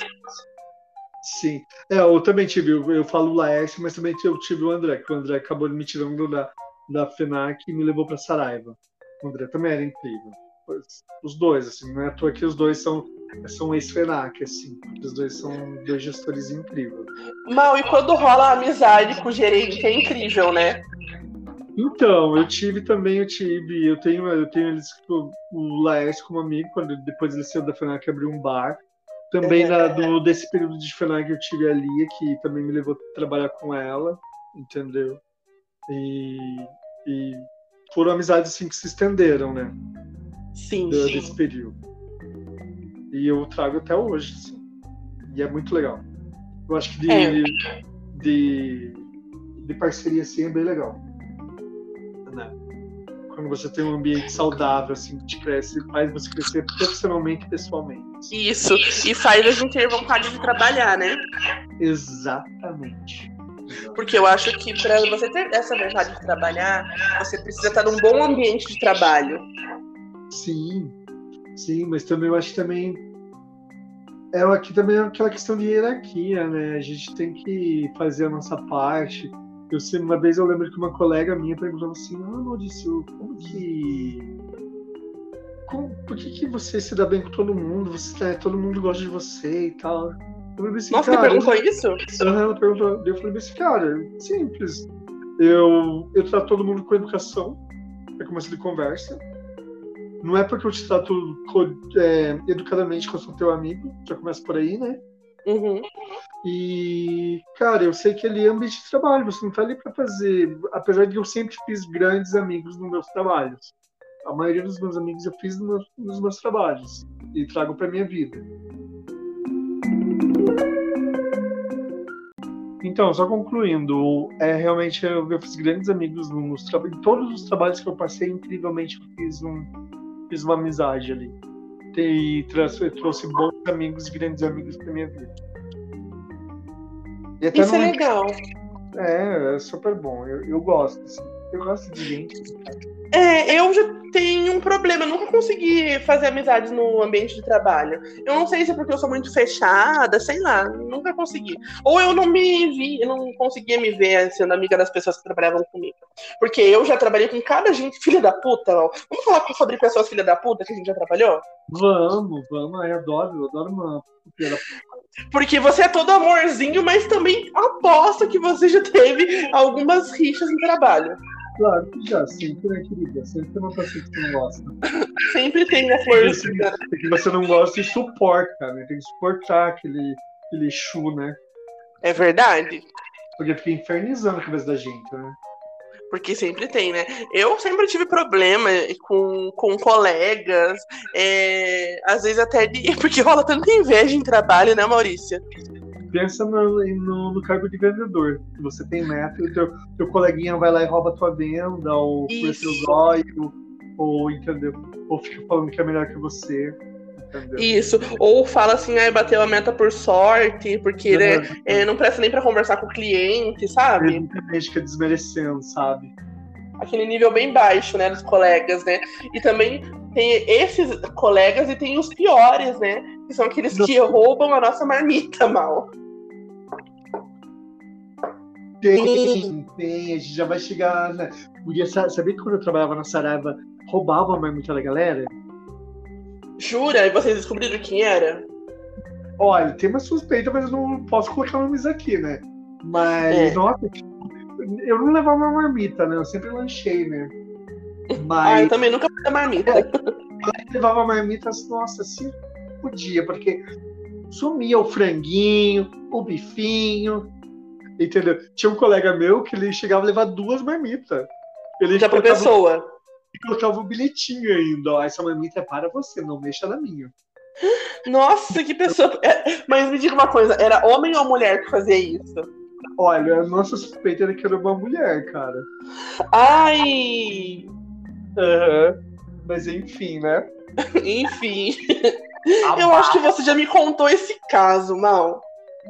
Sim. É, eu também tive, eu, eu falo o Laércio, mas também eu tive o André, que o André acabou me tirando da, da FENAC e me levou para Saraiva. O André também era incrível. Os dois, assim, não é à toa que os dois são são ex-FENAC, assim. Os dois são dois gestores incríveis. Mal, e quando rola a amizade com o gerente, é incrível, né? Então, eu tive também, eu tive, eu tenho, eu tenho eles, o Laércio como amigo, quando depois ele saiu da FENAC abriu um bar. Também na, do, desse período de FENAC eu tive a Lia, que também me levou a trabalhar com ela, entendeu? E, e foram amizades assim que se estenderam, né? Sim, do, sim. Desse período. E eu trago até hoje, assim. E é muito legal. Eu acho que de, é. de, de, parceria assim é bem legal. Né? Quando você tem um ambiente saudável, assim, que te cresce, faz você crescer profissionalmente e pessoalmente. Isso, e faz a gente ter vontade de trabalhar, né? Exatamente. Porque eu acho que para você ter essa vontade de trabalhar, você precisa estar num bom ambiente de trabalho. Sim, sim, mas também eu acho que também é aqui também é aquela questão de hierarquia, né? A gente tem que fazer a nossa parte. Eu uma vez eu lembro que uma colega minha perguntou assim: Ah, Maurício, como que. Como, por que, que você se dá bem com todo mundo? Você, né, todo mundo gosta de você e tal. Eu assim, Nossa, cara, perguntou isso? Ela perguntou, eu falei assim, cara, simples. Eu, eu trato todo mundo com educação, é começo de conversa não é porque eu te trato é, educadamente que eu sou teu amigo, já começa por aí, né? Uhum. E, cara, eu sei que ali é ambiente de trabalho, você não tá ali para fazer. Apesar de eu sempre fiz grandes amigos nos meus trabalhos. A maioria dos meus amigos eu fiz nos meus, trabalhos e trago para minha vida. Então, só concluindo, é realmente eu, eu fiz grandes amigos nos. Em todos os trabalhos que eu passei, incrivelmente eu fiz um, fiz uma amizade ali. E trouxe, trouxe bons amigos, grandes amigos pra minha vida. Isso é legal. É, é super bom. Eu, eu gosto, assim. Eu gosto de gente. É, eu já tenho um problema. Eu nunca consegui fazer amizades no ambiente de trabalho. Eu não sei se é porque eu sou muito fechada, sei lá. Nunca consegui. Ou eu não me vi, eu não conseguia me ver sendo amiga das pessoas que trabalhavam comigo. Porque eu já trabalhei com cada gente filha da puta. Ó. Vamos falar sobre pessoas filha da puta que a gente já trabalhou? Vamos, vamos. Eu adoro, eu adoro uma filha da puta. Porque você é todo amorzinho, mas também aposto que você já teve algumas rixas no trabalho. Claro que já, sempre, né, querida? Sempre tem uma pessoa que você não gosta. Sempre tem a florzinha. É que você não gosta e suporta, né? Tem que suportar aquele, aquele chu, né? É verdade. Porque fica infernizando a cabeça da gente, né? Porque sempre tem, né? Eu sempre tive problema com, com colegas, é, às vezes até de. Porque rola tanta inveja em trabalho, né, Maurícia? Pensa no, no, no, cargo de vendedor. Você tem meta e o teu, teu coleguinha vai lá e rouba a tua venda, ou o teu zóio, ou entendeu? Ou fica falando que é melhor que você. Entendeu? Isso. Ou fala assim, ah, bateu a meta por sorte, porque né, é, não presta nem para conversar com o cliente, sabe? Exatamente, fica desmerecendo, sabe? Aquele nível bem baixo, né, dos colegas, né? E também tem esses colegas e tem os piores, né? Que são aqueles que roubam a nossa marmita mal. Tem, tem, a gente já vai chegar. Na... Podia saber que quando eu trabalhava na Saraiva, roubava a marmita da galera? Jura? E vocês descobriram quem era? Olha, tem uma suspeita, mas eu não posso colocar nomes aqui, né? Mas, é. nossa, eu não levava uma marmita, né? Eu sempre lanchei, né? Mas. Ah, eu também nunca fui marmita. É, eu levava marmitas, nossa, assim, podia, porque sumia o franguinho, o bifinho, entendeu? Tinha um colega meu que ele chegava a levar duas marmitas. Ele Já pra pessoa e colocava um bilhetinho ainda. Ó, essa marmita é para você, não mexa na minha. Nossa, que pessoa. É, mas me diga uma coisa, era homem ou mulher que fazia isso? Olha, a nossa suspeita era que era uma mulher, cara. Ai! Uhum. Mas enfim, né? enfim. Eu acho que você já me contou esse caso, Mal.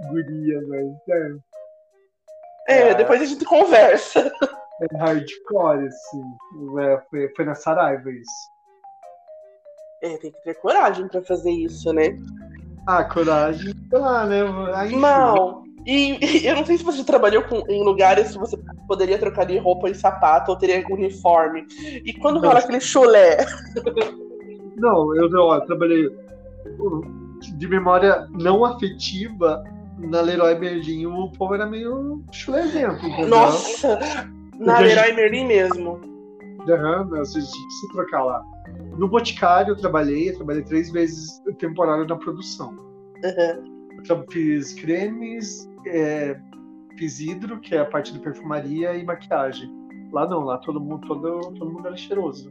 Guria, mas é. É, depois a gente conversa. É hardcore, assim. É, foi, foi na Saraiva isso. É, tem que ter coragem pra fazer isso, né? Ah, coragem, lá, né? Aí, não. E, e, eu não sei se você trabalhou com, em lugares que você poderia trocar de roupa e sapato ou teria uniforme. E quando rola aquele chulé? Não, eu, eu, eu trabalhei de memória não afetiva na Leroy Merlin, o povo era meio chulezinho. Nossa! Na Leroy Merlin mesmo. Aham, uhum, se, se trocar lá. No Boticário eu trabalhei, eu trabalhei três vezes temporário na produção. Uhum. Fiz cremes, é, fiz hidro, que é a parte de perfumaria, e maquiagem. Lá não, lá todo mundo, todo, todo mundo era cheiroso.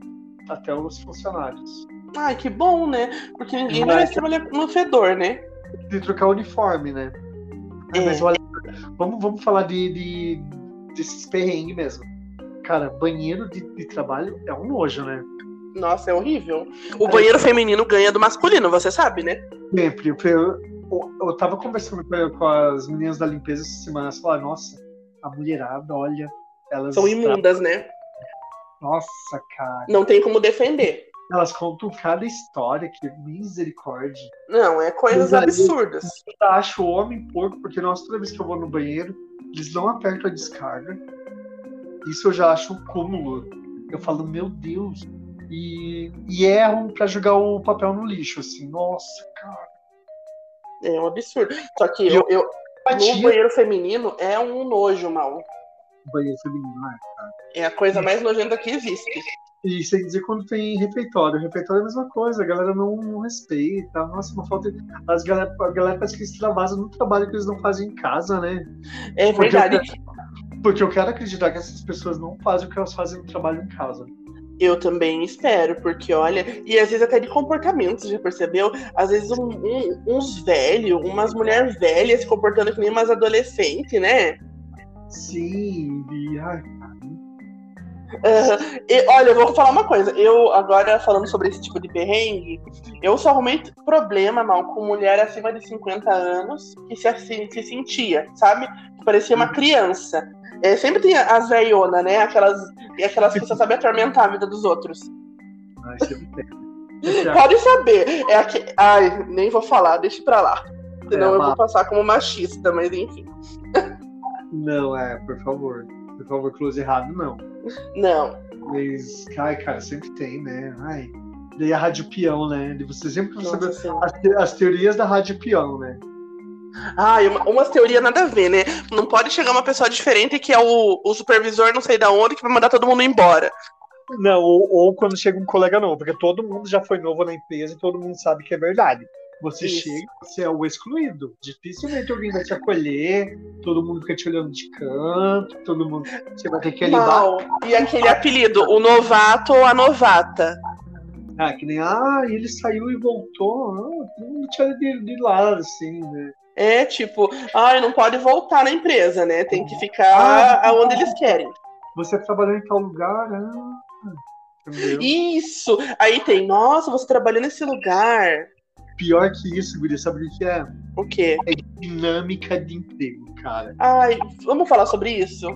Até os funcionários. Ai, que bom, né? Porque ninguém merece trabalhar no fedor, né? De trocar uniforme, né? É. Mas olha, vamos, vamos falar de, de desses perrengues mesmo. Cara, banheiro de, de, trabalho é um nojo, né? Nossa, é horrível. O banheiro feminino ganha do masculino, você sabe, né? Sempre. Eu, eu, eu tava conversando com as meninas da limpeza essa semana, elas falaram, nossa, a mulherada, olha, elas. São imundas, né? Nossa, cara. Não tem como defender. Elas contam cada história, que misericórdia. Não, é coisas Mas absurdas. Eu acho o homem porco, porque nossa, toda vez que eu vou no banheiro, eles não apertam a descarga. Isso eu já acho um cúmulo. Eu falo, meu Deus. E, e erram para jogar o papel no lixo, assim. Nossa, cara. É um absurdo. Só que eu, eu, no banheiro feminino é um nojo, mal. Banheiro feminino, é, cara. É a coisa mais nojenta que existe. E sem dizer quando tem refeitório. Refeitório é a mesma coisa, a galera não, não respeita. Nossa, uma falta. As galera, a galera parece que extravasa no trabalho que eles não fazem em casa, né? É verdade. Porque eu, quero, porque eu quero acreditar que essas pessoas não fazem o que elas fazem no trabalho em casa. Eu também espero, porque olha, e às vezes até de comportamento, já percebeu? Às vezes um, um, uns velhos, umas mulheres velhas se comportando que nem umas adolescentes, né? Sim, e ai, E, olha, eu vou falar uma coisa. Eu, agora, falando sobre esse tipo de perrengue, eu só arrumei problema, mal, com mulher acima de 50 anos que se, assim, se sentia, sabe? Que parecia uma criança. É, sempre tem as velhona, né? Aquelas, aquelas que só sabem atormentar a vida dos outros. Ai, Pode saber. É aqui... Ai, nem vou falar, deixa pra lá. Senão é, eu vou passar como machista, mas enfim. Não, é, por favor. Por favor, close errado, não. Não. Mas, ai, cara, sempre tem, né? Ai. Daí a Rádio Peão, né? De você sempre saber as, te as, teorias da Rádio Peão, né? Ah, uma, umas teorias nada a ver, né? Não pode chegar uma pessoa diferente que é o, o supervisor não sei da onde que vai mandar todo mundo embora. Não, ou, ou, quando chega um colega novo, porque todo mundo já foi novo na empresa e todo mundo sabe que é verdade. Você Isso. chega, você é o excluído. Dificilmente alguém vai te acolher, todo mundo fica te olhando de canto, todo mundo. Você vai ter que lidar. E aquele apelido, o novato ou a novata? Ah, que nem, ah, ele saiu e voltou. Ah, todo mundo tira de, de lado, assim, né? É tipo, ai, não pode voltar na empresa, né? Tem que ficar Ah, aonde eles querem. Você trabalhou em tal lugar? Ah, entendeu? Isso! Aí tem, nossa, você trabalhou nesse lugar. Pior que isso, Guri, sabe o que é? O quê? Dinâmica de emprego, cara. Ai, vamos falar sobre isso?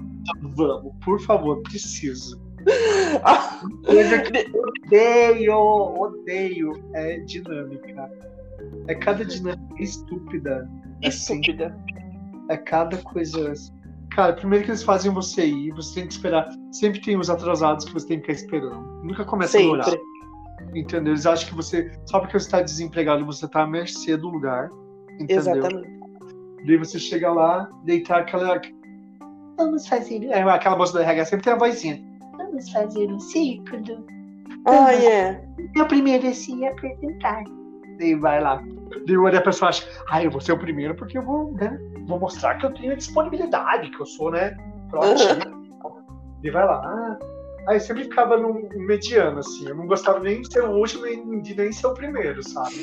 Vamos, por favor, preciso. Ah, Coisa que odeio, odeio é dinâmica. É cada dinâmica estúpida. Assim, Estúpida. é cada coisa. Cara, primeiro que eles fazem você ir, você tem que esperar. Sempre tem os atrasados que você tem que ficar esperando. Nunca começa no horário. Entendeu? Eles acham que você. Só porque você está desempregado, você está à mercê do lugar. Entendeu? Exatamente. Daí você chega lá, deitar aquela. Vamos fazer. É, aquela moça do RH sempre tem a vozinha. Vamos fazer um ciclo. Ai, é. Eu primeiro se apresentar. Daí vai lá. Daí a pessoa acha, ah, eu vou ser o primeiro porque eu vou, né? Vou mostrar que eu tenho disponibilidade, que eu sou, né? Proativo. Daí vai lá. Aí sempre ficava no mediano, assim. Eu não gostava nem de ser o último, nem de nem ser o primeiro, sabe?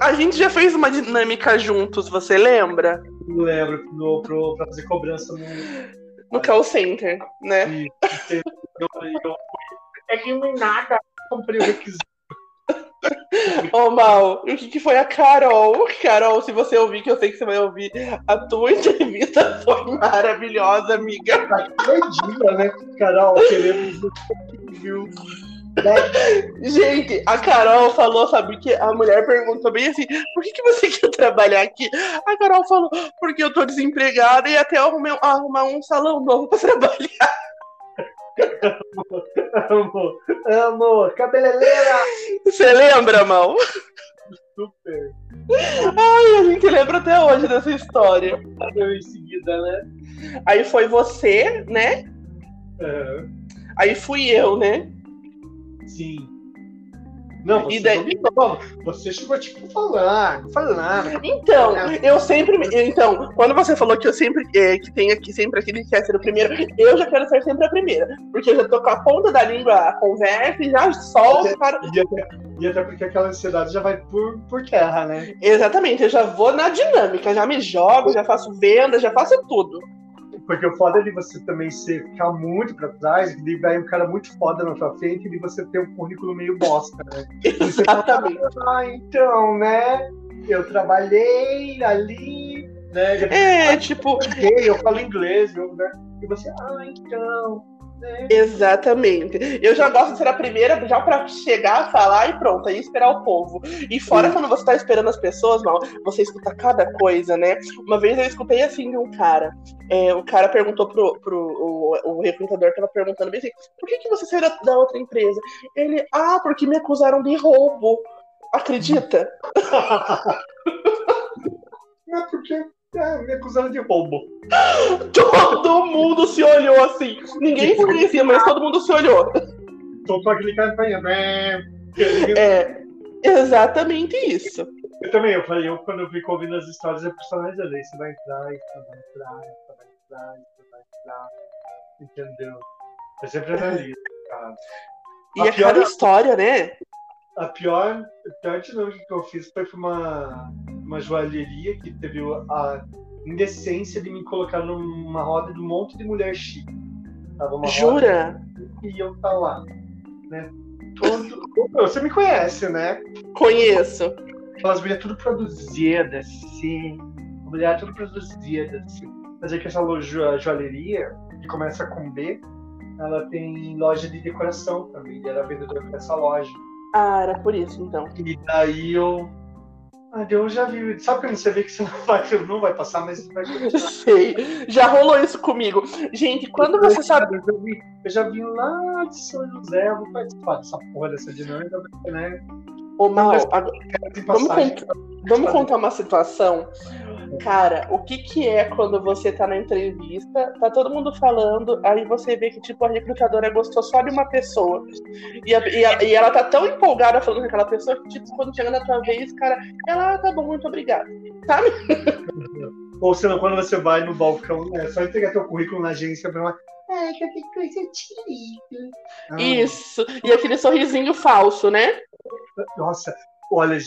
A gente já fez uma dinâmica juntos, você lembra? Eu lembro no, pro, pra fazer cobrança no. No call center, né? E, eu, eu, eu, é que não é nada. Comprei o requisito. Ô, Mal, o que, que foi a Carol? Carol, se você ouvir, que eu sei que você vai ouvir, a tua entrevista foi maravilhosa, amiga. Perdida, né? Carol, queremos. Viu? Gente, a Carol falou, sabe, que a mulher perguntou bem assim, por que, que você quer trabalhar aqui? A Carol falou, porque eu tô desempregada e até arrumei, arrumar um salão novo pra trabalhar. Amo, amo, cabeleireira! Você lembra, Mal? Super. Ai, a gente lembra até hoje dessa história. Eu em seguida, né? Aí foi você, né? Aham. Aí fui eu, né? Sim. Não, você E daí-. Você chegou tipo falando, falando. Então, eu sempre. Então, quando você falou que eu sempre. é, que tem aqui sempre aquele que quer ser o primeiro, eu já quero ser sempre a primeira. Porque eu já tô com a ponta da língua a conversa e já solto para. E até, e até porque aquela ansiedade já vai por, por terra, né? Exatamente, eu já vou na dinâmica, já me jogo, já faço venda, já faço tudo. Porque o foda é de você também ser, ficar muito pra trás, e vai um cara muito foda na sua frente e de você ter um currículo meio bosta, né? Você fala, Exatamente. ah, então, né? Eu trabalhei ali, né? É, tipo, gay, eu falo inglês, eu, né? E você, ah, então? Exatamente. Eu já gosto de ser a primeira, já pra chegar, falar e pronto, aí esperar o povo. E fora Sim. quando você tá esperando as pessoas, mal, você escuta cada coisa, né? Uma vez eu escutei assim de um cara. é, o cara perguntou pro, pro o, o recrutador tava perguntando bem assim, por que, que você saiu da, da outra empresa? Ele, ah, porque me acusaram de roubo. Acredita? Não, porque é, me acusaram de roubo. Todo mundo se olhou assim. Ninguém se conhecia, mas todo mundo se olhou. Soltou aquele cara pra né? É exatamente isso. Eu também, eu falei, eu quando eu fico ouvindo as histórias, eu personalizei. Você vai entrar, você vai entrar, você vai entrar, você vai entrar. Entendeu? Eu sempre analiso, cara. E A é pior- cada história, né? A pior, a pior dinâmica que eu fiz foi pra uma, uma joalheria que teve a indecência de me colocar numa roda de um monte de mulher chique. Tava uma Jura? e eu tá lá, né? Todo... Você me conhece, né? Conheço. Aquelas mulheres tudo produzidas, assim. Mulher tudo produzida, assim. Mas é que essa loja, joalheria, que começa com B, ela tem loja de decoração também. E era vendedora dessa loja. Ah, era por isso, então. E daí eu. Ah, eu já vi. Sabe quando você vê que você não vai, não vai passar, mas vai continuar. Sei. Já rolou isso comigo. Gente, quando você sabe. Eu já vi, eu já vi lá de São José, eu vou participar dessa porra dessa dinâmica, né? Ô, Mal, agora- vamos, passagem. cont- vamos contar uma situação. Cara, o que que é quando você tá na entrevista, tá todo mundo falando, aí você vê que, tipo, a recrutadora gostou só de uma pessoa. E, a- e a- e ela tá tão empolgada falando com aquela pessoa que, tipo, quando chega na tua vez, cara, ela, ah, tá bom, muito obrigada. Sabe? Ou senão, quando você vai no balcão, é só entregar teu currículo na agência pra uma. Ah, qualquer coisa eu te ligo. Ah, Isso. E aquele sorrisinho falso, né? Nossa, olha,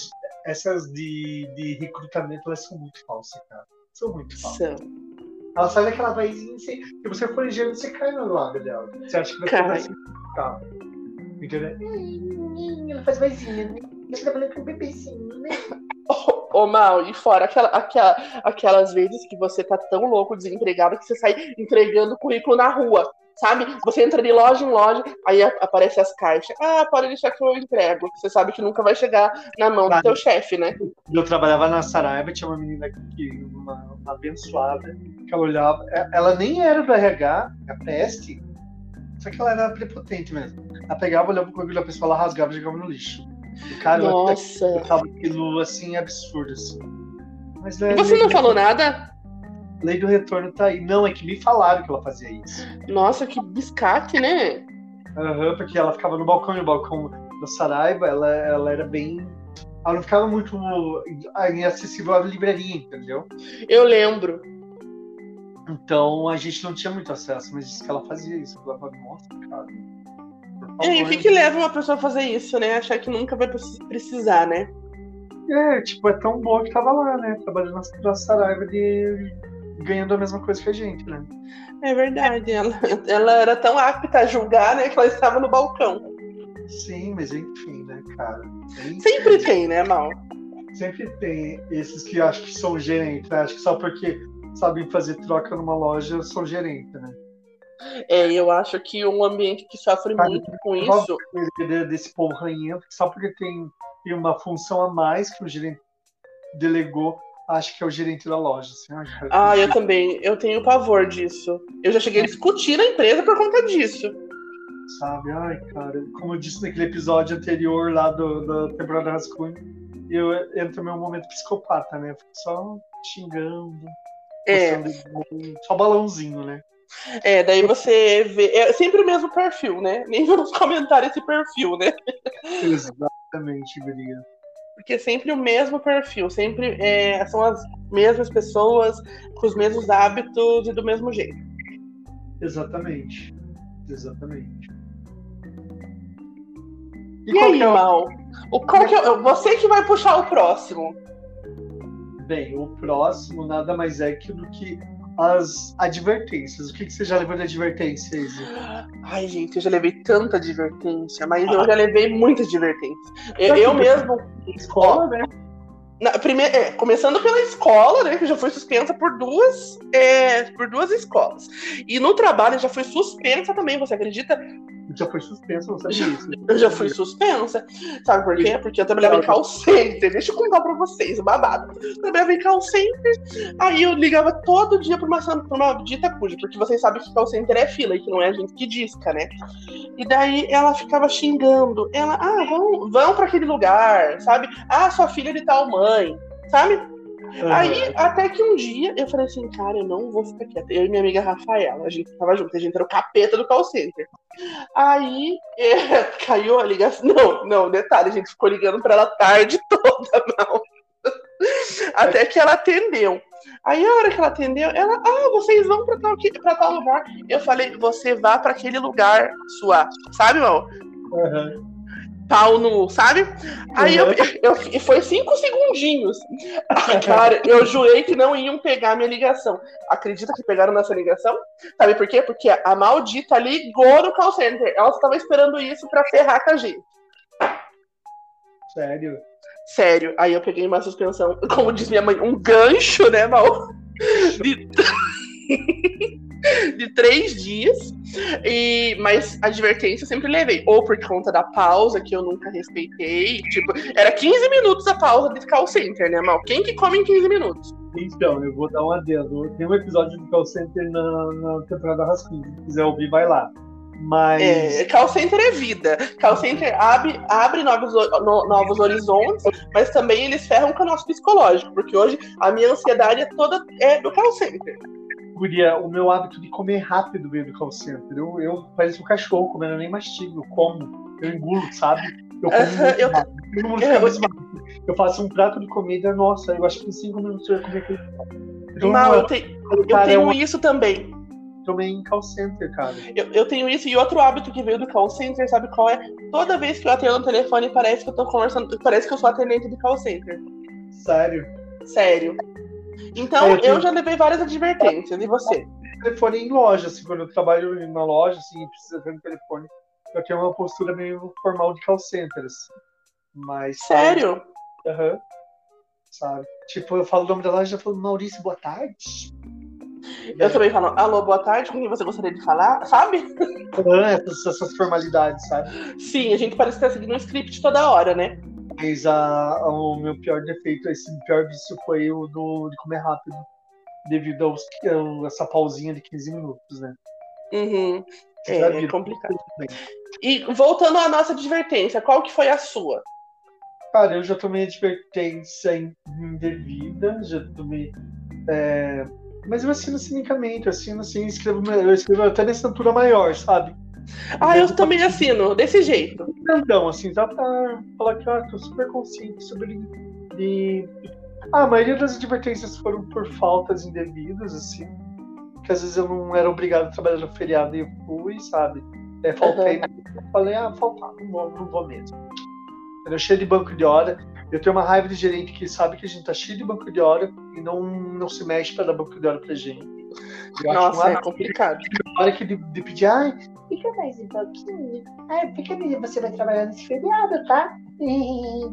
essas de, de recrutamento, elas são muito falsas, cara. São muito falsas. São. Ela sai daquela vozinha assim, se você for ligeiro, você cai no lábio dela. Você acha que vai Cai. ser assim? Tá. Entendeu? Ela faz vozinha, né? Eu trabalhando com um bebezinho, né? Ô, ô, Mal, e fora aquela, aquela, aquelas vezes que você tá tão louco, desempregado, que você sai entregando currículo na rua, sabe? Você entra de loja em loja, aí aparece as caixas. Ah, pode deixar que eu entrego. Você sabe que nunca vai chegar na mão do Vai. teu chefe, né? Eu trabalhava na Saraiva, tinha uma menina que, uma, uma abençoada, que ela olhava. é- Ela nem era do RH, a peste, só que ela era prepotente mesmo. Ela pegava, olhava pro currículo da pessoa, ela rasgava e jogava no lixo. E, cara, eu Nossa. tava aquilo assim, absurdo, assim. Mas E é, você lei, não falou nada? Lei do retorno tá aí. Não, é que me falaram que ela fazia isso. Nossa, que biscate, né? Aham, porque ela ficava no balcão, e o balcão da Saraiva, ela, ela era bem. Ela não ficava muito inacessível à livraria, entendeu? Eu lembro. Então a gente não tinha muito acesso, mas disse que ela fazia isso. Eu falava, nossa, cara. por E aí, o que, que leva uma pessoa a fazer isso, né? Achar que nunca vai precis- precisar, né? É, tipo, é tão boa que tava lá, né? Trabalhando na- na Saraiva de ganhando a mesma coisa que a gente, né? É verdade. Ela, ela era tão apta a julgar, né? Que ela estava no balcão. Sim, mas enfim, né, cara? Enfim, Sempre tem, né, Mal? Sempre tem esses que acham que são gerentes, né? Acho que só porque sabem fazer troca numa loja são gerentes, né? É, eu acho que um ambiente que sofre Cara, muito com isso. de- desse povo ranhento, só porque tem, tem uma função a mais que o gerente delegou, acho que é o gerente da loja. Assim, Ah, eu também. Eu tenho pavor disso. Eu já cheguei a discutir na empresa por conta disso. sabe? Ai, cara, como eu disse naquele episódio anterior lá do, da temporada Rascunho, eu entro no meu momento psicopata, né? Fico só xingando, É, postando só balãozinho, né? é, daí você vê. É sempre o mesmo perfil, né? Nem vamos comentar esse perfil, né? Exatamente, Guria. Porque é sempre o mesmo perfil, sempre é, são as mesmas pessoas, com os mesmos hábitos e do mesmo jeito. Exatamente. Exatamente. E, qual aí, é o- Mal? O, qual que é, você que vai puxar o próximo. Bem, o próximo nada mais é que do que as advertências. O que, que você já levou de advertência, Izzy? Ai, gente, eu já levei tanta advertência, mas eu já levei muita advertência. Eu, eu mesmo. Escola, né? Na, primeir, é, começando pela escola, né? Que já fui suspensa por duas, é, por duas escolas. E no trabalho já fui suspensa também, você acredita? Já foi suspenso, não sabia isso. Eu já fui suspensa. Sabe por quê? Porque eu trabalhava em call center. Deixa eu contar pra vocês, babado. Eu trabalhava em call center, aí eu ligava todo dia pra uma, pra uma dita cuja, porque vocês sabem que call center é fila e que não é a gente que disca, né? E daí ela ficava xingando. Ela, ah, vão, vão pra aquele lugar, sabe? Ah, sua filha é de tal mãe, sabe? Aí, até que um dia, eu falei assim, cara, eu não vou ficar quieta. Eu e minha amiga Rafaela, a gente tava junto, a gente era o capeta do call center. Aí, é, caiu a ligação. Não, não, detalhe, a gente ficou ligando pra ela a tarde toda, mal. Até que ela atendeu. Aí, a hora que ela atendeu, ela, ah, vocês vão pra tal, pra tal lugar. Eu falei, você vá pra aquele lugar suar, sabe, mal? Aham. Pau no, sabe? Aí eu, Uhum. eu, e foi cinco segundinhos. Cara, eu jurei que não iam pegar minha ligação. Acredita que pegaram nessa ligação? Sabe por quê? Porque a maldita ligou no call center. Ela estava esperando isso pra ferrar com a gente. Sério. Sério. Aí eu peguei uma suspensão, como diz minha mãe, um gancho, né, Mal? De, de três dias. E, mas a advertência eu sempre levei. Ou por conta da pausa, que eu nunca respeitei. Tipo, era 15 minutos a pausa de call center, né, Mal? Quem que come em 15 minutos? Então, eu vou dar um adendo. Tem um episódio do Call Center na, na temporada Rascunho. Se quiser ouvir, vai lá. Mas. É, call center é vida. Call center abre, abre novos, no- novos horizontes, mas também eles ferram com o nosso psicológico, porque hoje a minha ansiedade é toda é do call center. Guria, o meu hábito de comer rápido veio do call center. Eu, eu pareço um cachorro comendo, eu nem mastigo, eu como, eu engulo, sabe? Eu como eu- faço um prato de comida, nossa, eu acho que em cinco minutos eu ia comer aquele. Então, Mal, eu, te- eu cara, é tenho um- isso também. também em call center, cara. Eu, eu tenho isso e outro hábito que veio do call center, sabe qual é? Toda vez que eu atendo no telefone, parece que eu tô conversando, parece que eu sou atendente de call center. Sério? Sério. Então, eu, tenho... eu já levei várias advertências, e você? Telefone em loja, assim, quando eu trabalho na loja, assim, precisa ver no telefone, eu tenho uma postura meio formal de call center, assim. Mas. Sério? Aham. Uhum. Sabe? Tipo, eu falo o nome da loja e falo, Maurício, boa tarde. Eu também falo, alô, boa tarde, com quem você gostaria de falar, sabe? essas, essas formalidades, sabe? Sim, a gente parece estar seguindo um script toda hora, né? Mas a, o meu pior defeito, esse pior vício foi o do, de comer rápido. Devido aos, a essa pausinha de 15 minutos, né? Uhum. É, é complicado. E voltando à nossa advertência, qual que foi a sua? Cara, eu já tomei advertência indevida, já tomei. É... Mas eu assino cinicamente, eu assino assim, escrevo, eu escrevo até na assinatura maior, sabe? Ah, eu também assino, desse jeito. Então, assim, já pra falar que ah, tô super consciente sobre. De... Ah, a maioria das advertências foram por faltas indevidas, assim. Que às vezes eu não era obrigado a trabalhar no feriado e eu fui, sabe? É, faltei, uhum. falei, ah, faltar, não vou, não vou mesmo. Eu cheio de banco de hora. Eu tenho uma raiva de gerente que sabe que a gente tá cheio de banco de hora e não, não se mexe para dar banco de hora pra gente. Eu Nossa, é complicado. Na hora que de, de pedir, ai, fica mais um pouquinho. Ai, fica mesmo, você vai trabalhar nesse feriado, tá? E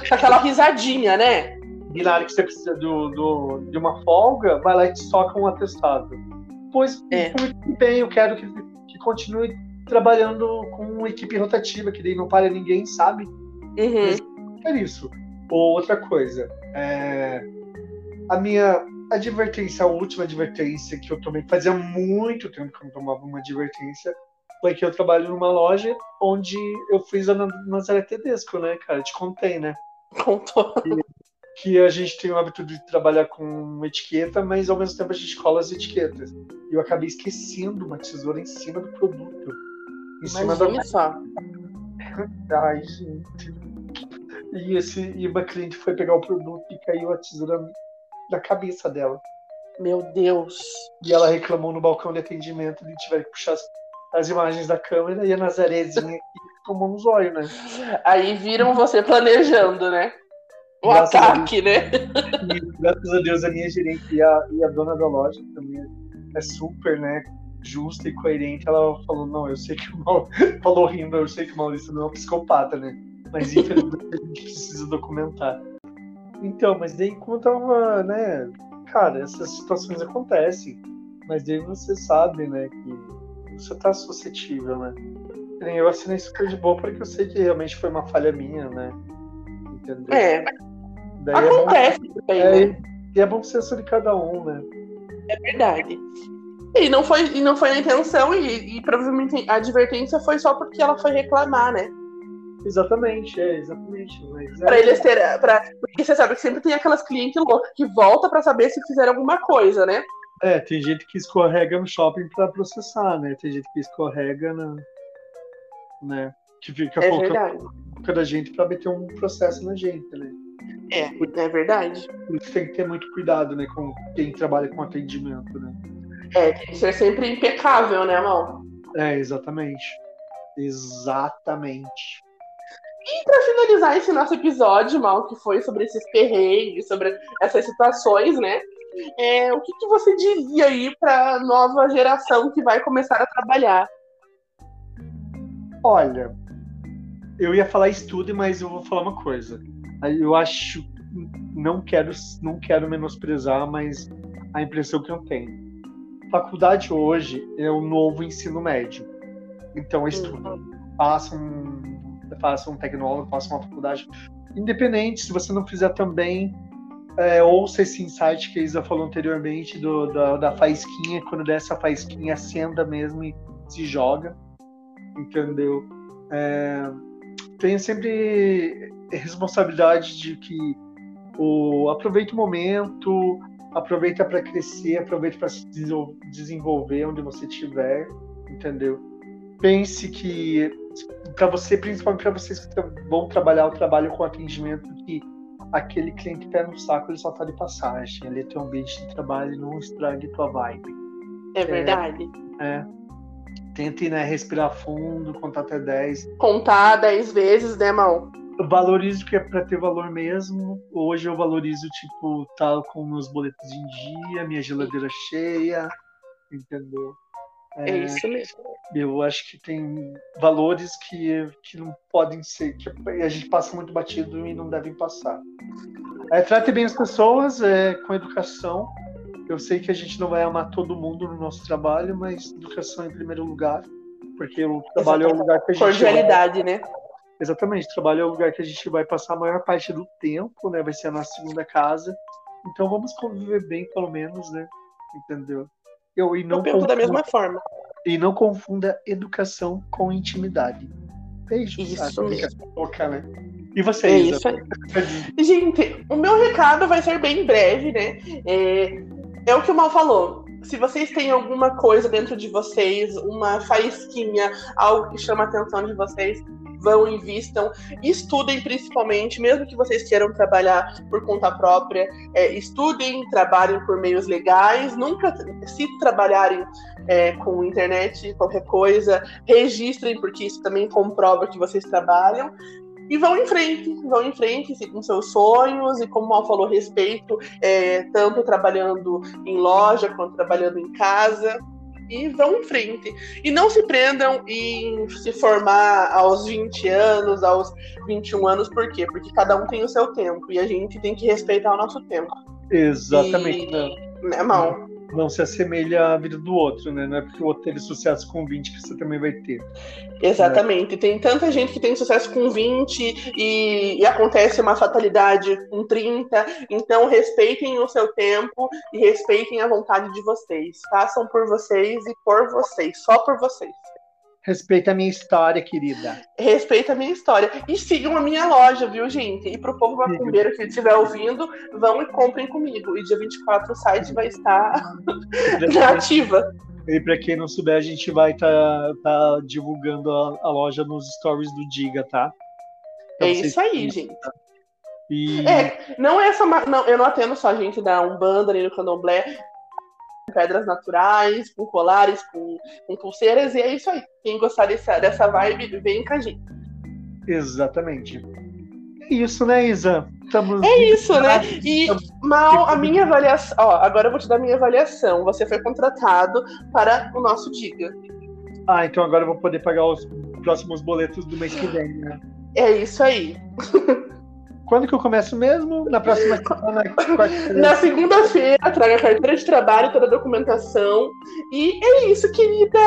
que... Aquela risadinha, né? E na hora que você precisa do, do, de uma folga, vai lá e te toca um atestado. Pois, é. muito bem, eu quero que, que continue trabalhando com uma equipe rotativa, que daí não para ninguém, sabe? Uhum. É isso. Outra coisa, é... a minha advertência, a última advertência que eu tomei, fazia muito tempo que eu não tomava uma advertência, foi que eu trabalho numa loja onde eu fiz a Nazaré Tedesco, né, cara? te contei, né? Contou. que a gente tem o hábito de trabalhar com etiqueta, mas ao mesmo tempo a gente cola as etiquetas. E eu acabei esquecendo uma tesoura em cima do produto. Em cima da. só. Ai, gente. E, esse, e uma cliente foi pegar o produto e caiu a tesoura na cabeça dela. Meu Deus. E ela reclamou no balcão de atendimento de tiver que puxar as, as imagens da câmera e a Nazarezinha tomou um zóio, né? Aí viram você planejando, né? O graças ataque, né? E, graças a Deus a minha gerente e a, e a dona da loja também é super, né? justa e coerente, ela falou, não, eu sei que o Maurício, falou rindo, eu sei que o Maurício não é um psicopata, né? Mas infelizmente a gente precisa documentar. Então, mas daí conta uma, né? Cara, essas situações acontecem, mas daí você sabe, né, que você tá suscetível, né? Eu assinei super de boa porque eu sei que realmente foi uma falha minha, né? Entendeu? É. Daí Acontece é bom, é, né? E é bom ser sobre cada um, né? É verdade. E não foi, e não foi na intenção, e, e provavelmente a advertência foi só porque ela foi reclamar, né? Exatamente, é, exatamente. Mas pra eles terem. Pra... Porque você sabe que sempre tem aquelas clientes loucas que voltam para saber se fizeram alguma coisa, né? É, tem gente que escorrega no shopping para processar, né? Tem gente que escorrega na. né? Que fica é boca da gente para meter um processo na gente, né? É, é verdade. Por isso tem que ter muito cuidado, né, com quem trabalha com atendimento, né? É, tem que ser sempre impecável, né, Mal? É, exatamente. Exatamente. E para finalizar esse nosso episódio, Mal, que foi sobre esses perrengues, sobre essas situações, né? É, o que, que você diria aí para nova geração que vai começar a trabalhar? Olha, eu ia falar estudo, mas eu vou falar uma coisa. Eu acho, não quero, não quero menosprezar, mas a impressão que eu tenho faculdade hoje é o novo ensino médio. Então, estuda, faça um, faça um tecnólogo, faça uma faculdade. Independente, se você não fizer também, é, ouça esse insight que a Isa falou anteriormente do, da, da faísquinha, quando der essa faísquinha, acenda mesmo e se joga, entendeu? É, tenha sempre responsabilidade de que o, aproveite o momento, aproveita para crescer, aproveita para se desenvolver onde você estiver, entendeu? Pense que para você, principalmente para vocês que vão trabalhar o trabalho com atendimento, que aquele cliente pé no saco ele só tá de passagem, ele é teu ambiente de trabalho, não estrague tua vibe, É verdade. É. Tente, né, respirar fundo, contar até 10. Contar 10 vezes, né, mal? Eu valorizo que é pra ter valor mesmo. Hoje eu valorizo, tipo, tá com meus boletos em dia, minha geladeira cheia, entendeu? É, é isso mesmo. Eu acho que tem valores que, que não podem ser, que a gente passa muito batido e não devem passar. É, trate bem as pessoas é, com educação. Eu sei que a gente não vai amar todo mundo no nosso trabalho, mas educação em primeiro lugar, porque o trabalho Exatamente. é o lugar que a gente. Cordialidade, vai... né? Exatamente, trabalho é o lugar que a gente vai passar a maior parte do tempo, né? Vai ser a nossa segunda casa. Então vamos conviver bem, pelo menos, né? Entendeu? Eu, e não eu confunda, da mesma forma. E não confunda educação com intimidade. Beijo. Isso mesmo. Boca, né? E você, é isso aí. Gente, o meu recado vai ser bem breve, né? É, é o que o Mal falou. Se vocês têm alguma coisa dentro de vocês, uma faísquinha, algo que chama a atenção de vocês, vão, invistam, estudem principalmente, mesmo que vocês queiram trabalhar por conta própria, é, estudem, trabalhem por meios legais, nunca se trabalharem é, com internet, qualquer coisa, registrem, porque isso também comprova que vocês trabalham. E vão em frente, vão em frente com seus sonhos e, como o Mal falou, respeito, é, tanto trabalhando em loja quanto trabalhando em casa e vão em frente. E não se prendam em se formar aos 20 anos, aos 21 anos, por quê? Porque cada um tem o seu tempo e a gente tem que respeitar o nosso tempo. Exatamente. E, né, mal não se assemelha à vida do outro, né? Não é porque o outro teve sucesso com 20 que você também vai ter. Exatamente. Né? Tem tanta gente que tem sucesso com 20 e, e, acontece uma fatalidade com 30. Então, respeitem o seu tempo e respeitem a vontade de vocês. Façam por vocês e por vocês, só por vocês. Respeita a minha história, querida. Respeita a minha história. E sigam a minha loja, viu, gente? E pro povo macumbeiro que estiver ouvindo, vão e comprem comigo. E dia 24 o site vai estar na ativa. E para quem não souber, a gente vai estar tá, tá divulgando a, a, loja nos stories do Diga, tá? Pra é isso aí, gente. E... É, não é só. Não, eu não atendo só a gente da Umbanda nem do Candomblé pedras naturais, com colares, com, com pulseiras, e é isso aí. Quem gostar dessa, dessa vibe, vem com a gente. Exatamente. É isso, né, Isa? Estamos... É isso, né? E, Mal, a minha avaliação. Ó, agora eu vou te dar a minha avaliação. Você foi contratado para o nosso Diga. Ah, então agora eu vou poder pagar os próximos boletos do mês que vem, né? É isso aí. Quando que eu começo mesmo? Na próxima semana? Na segunda-feira, traga a carteira de trabalho, toda a documentação. E é isso, querida.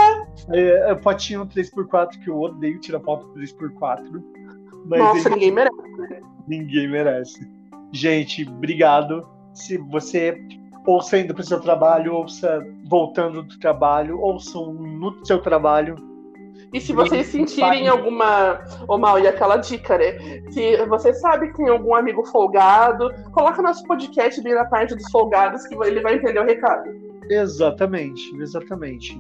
É, é potinho 3x4, que eu odeio tirar foto 3x4. Mas Nossa, ninguém merece. Ninguém merece. Gente, obrigado. Se você ouça indo para o seu trabalho, ouça voltando do trabalho, ouçam no seu trabalho, e se vocês sentirem alguma. Ô, Mal, e aquela dica, né? Se você sabe que tem algum amigo folgado, coloca nosso podcast bem na parte dos folgados, que ele vai entender o recado. Exatamente, exatamente.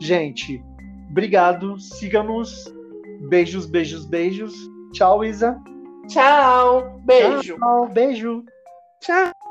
Gente, obrigado. Siga-nos. Beijos, beijos, beijos. Tchau, Isa. Tchau. Beijo. Tchau, beijo. Tchau.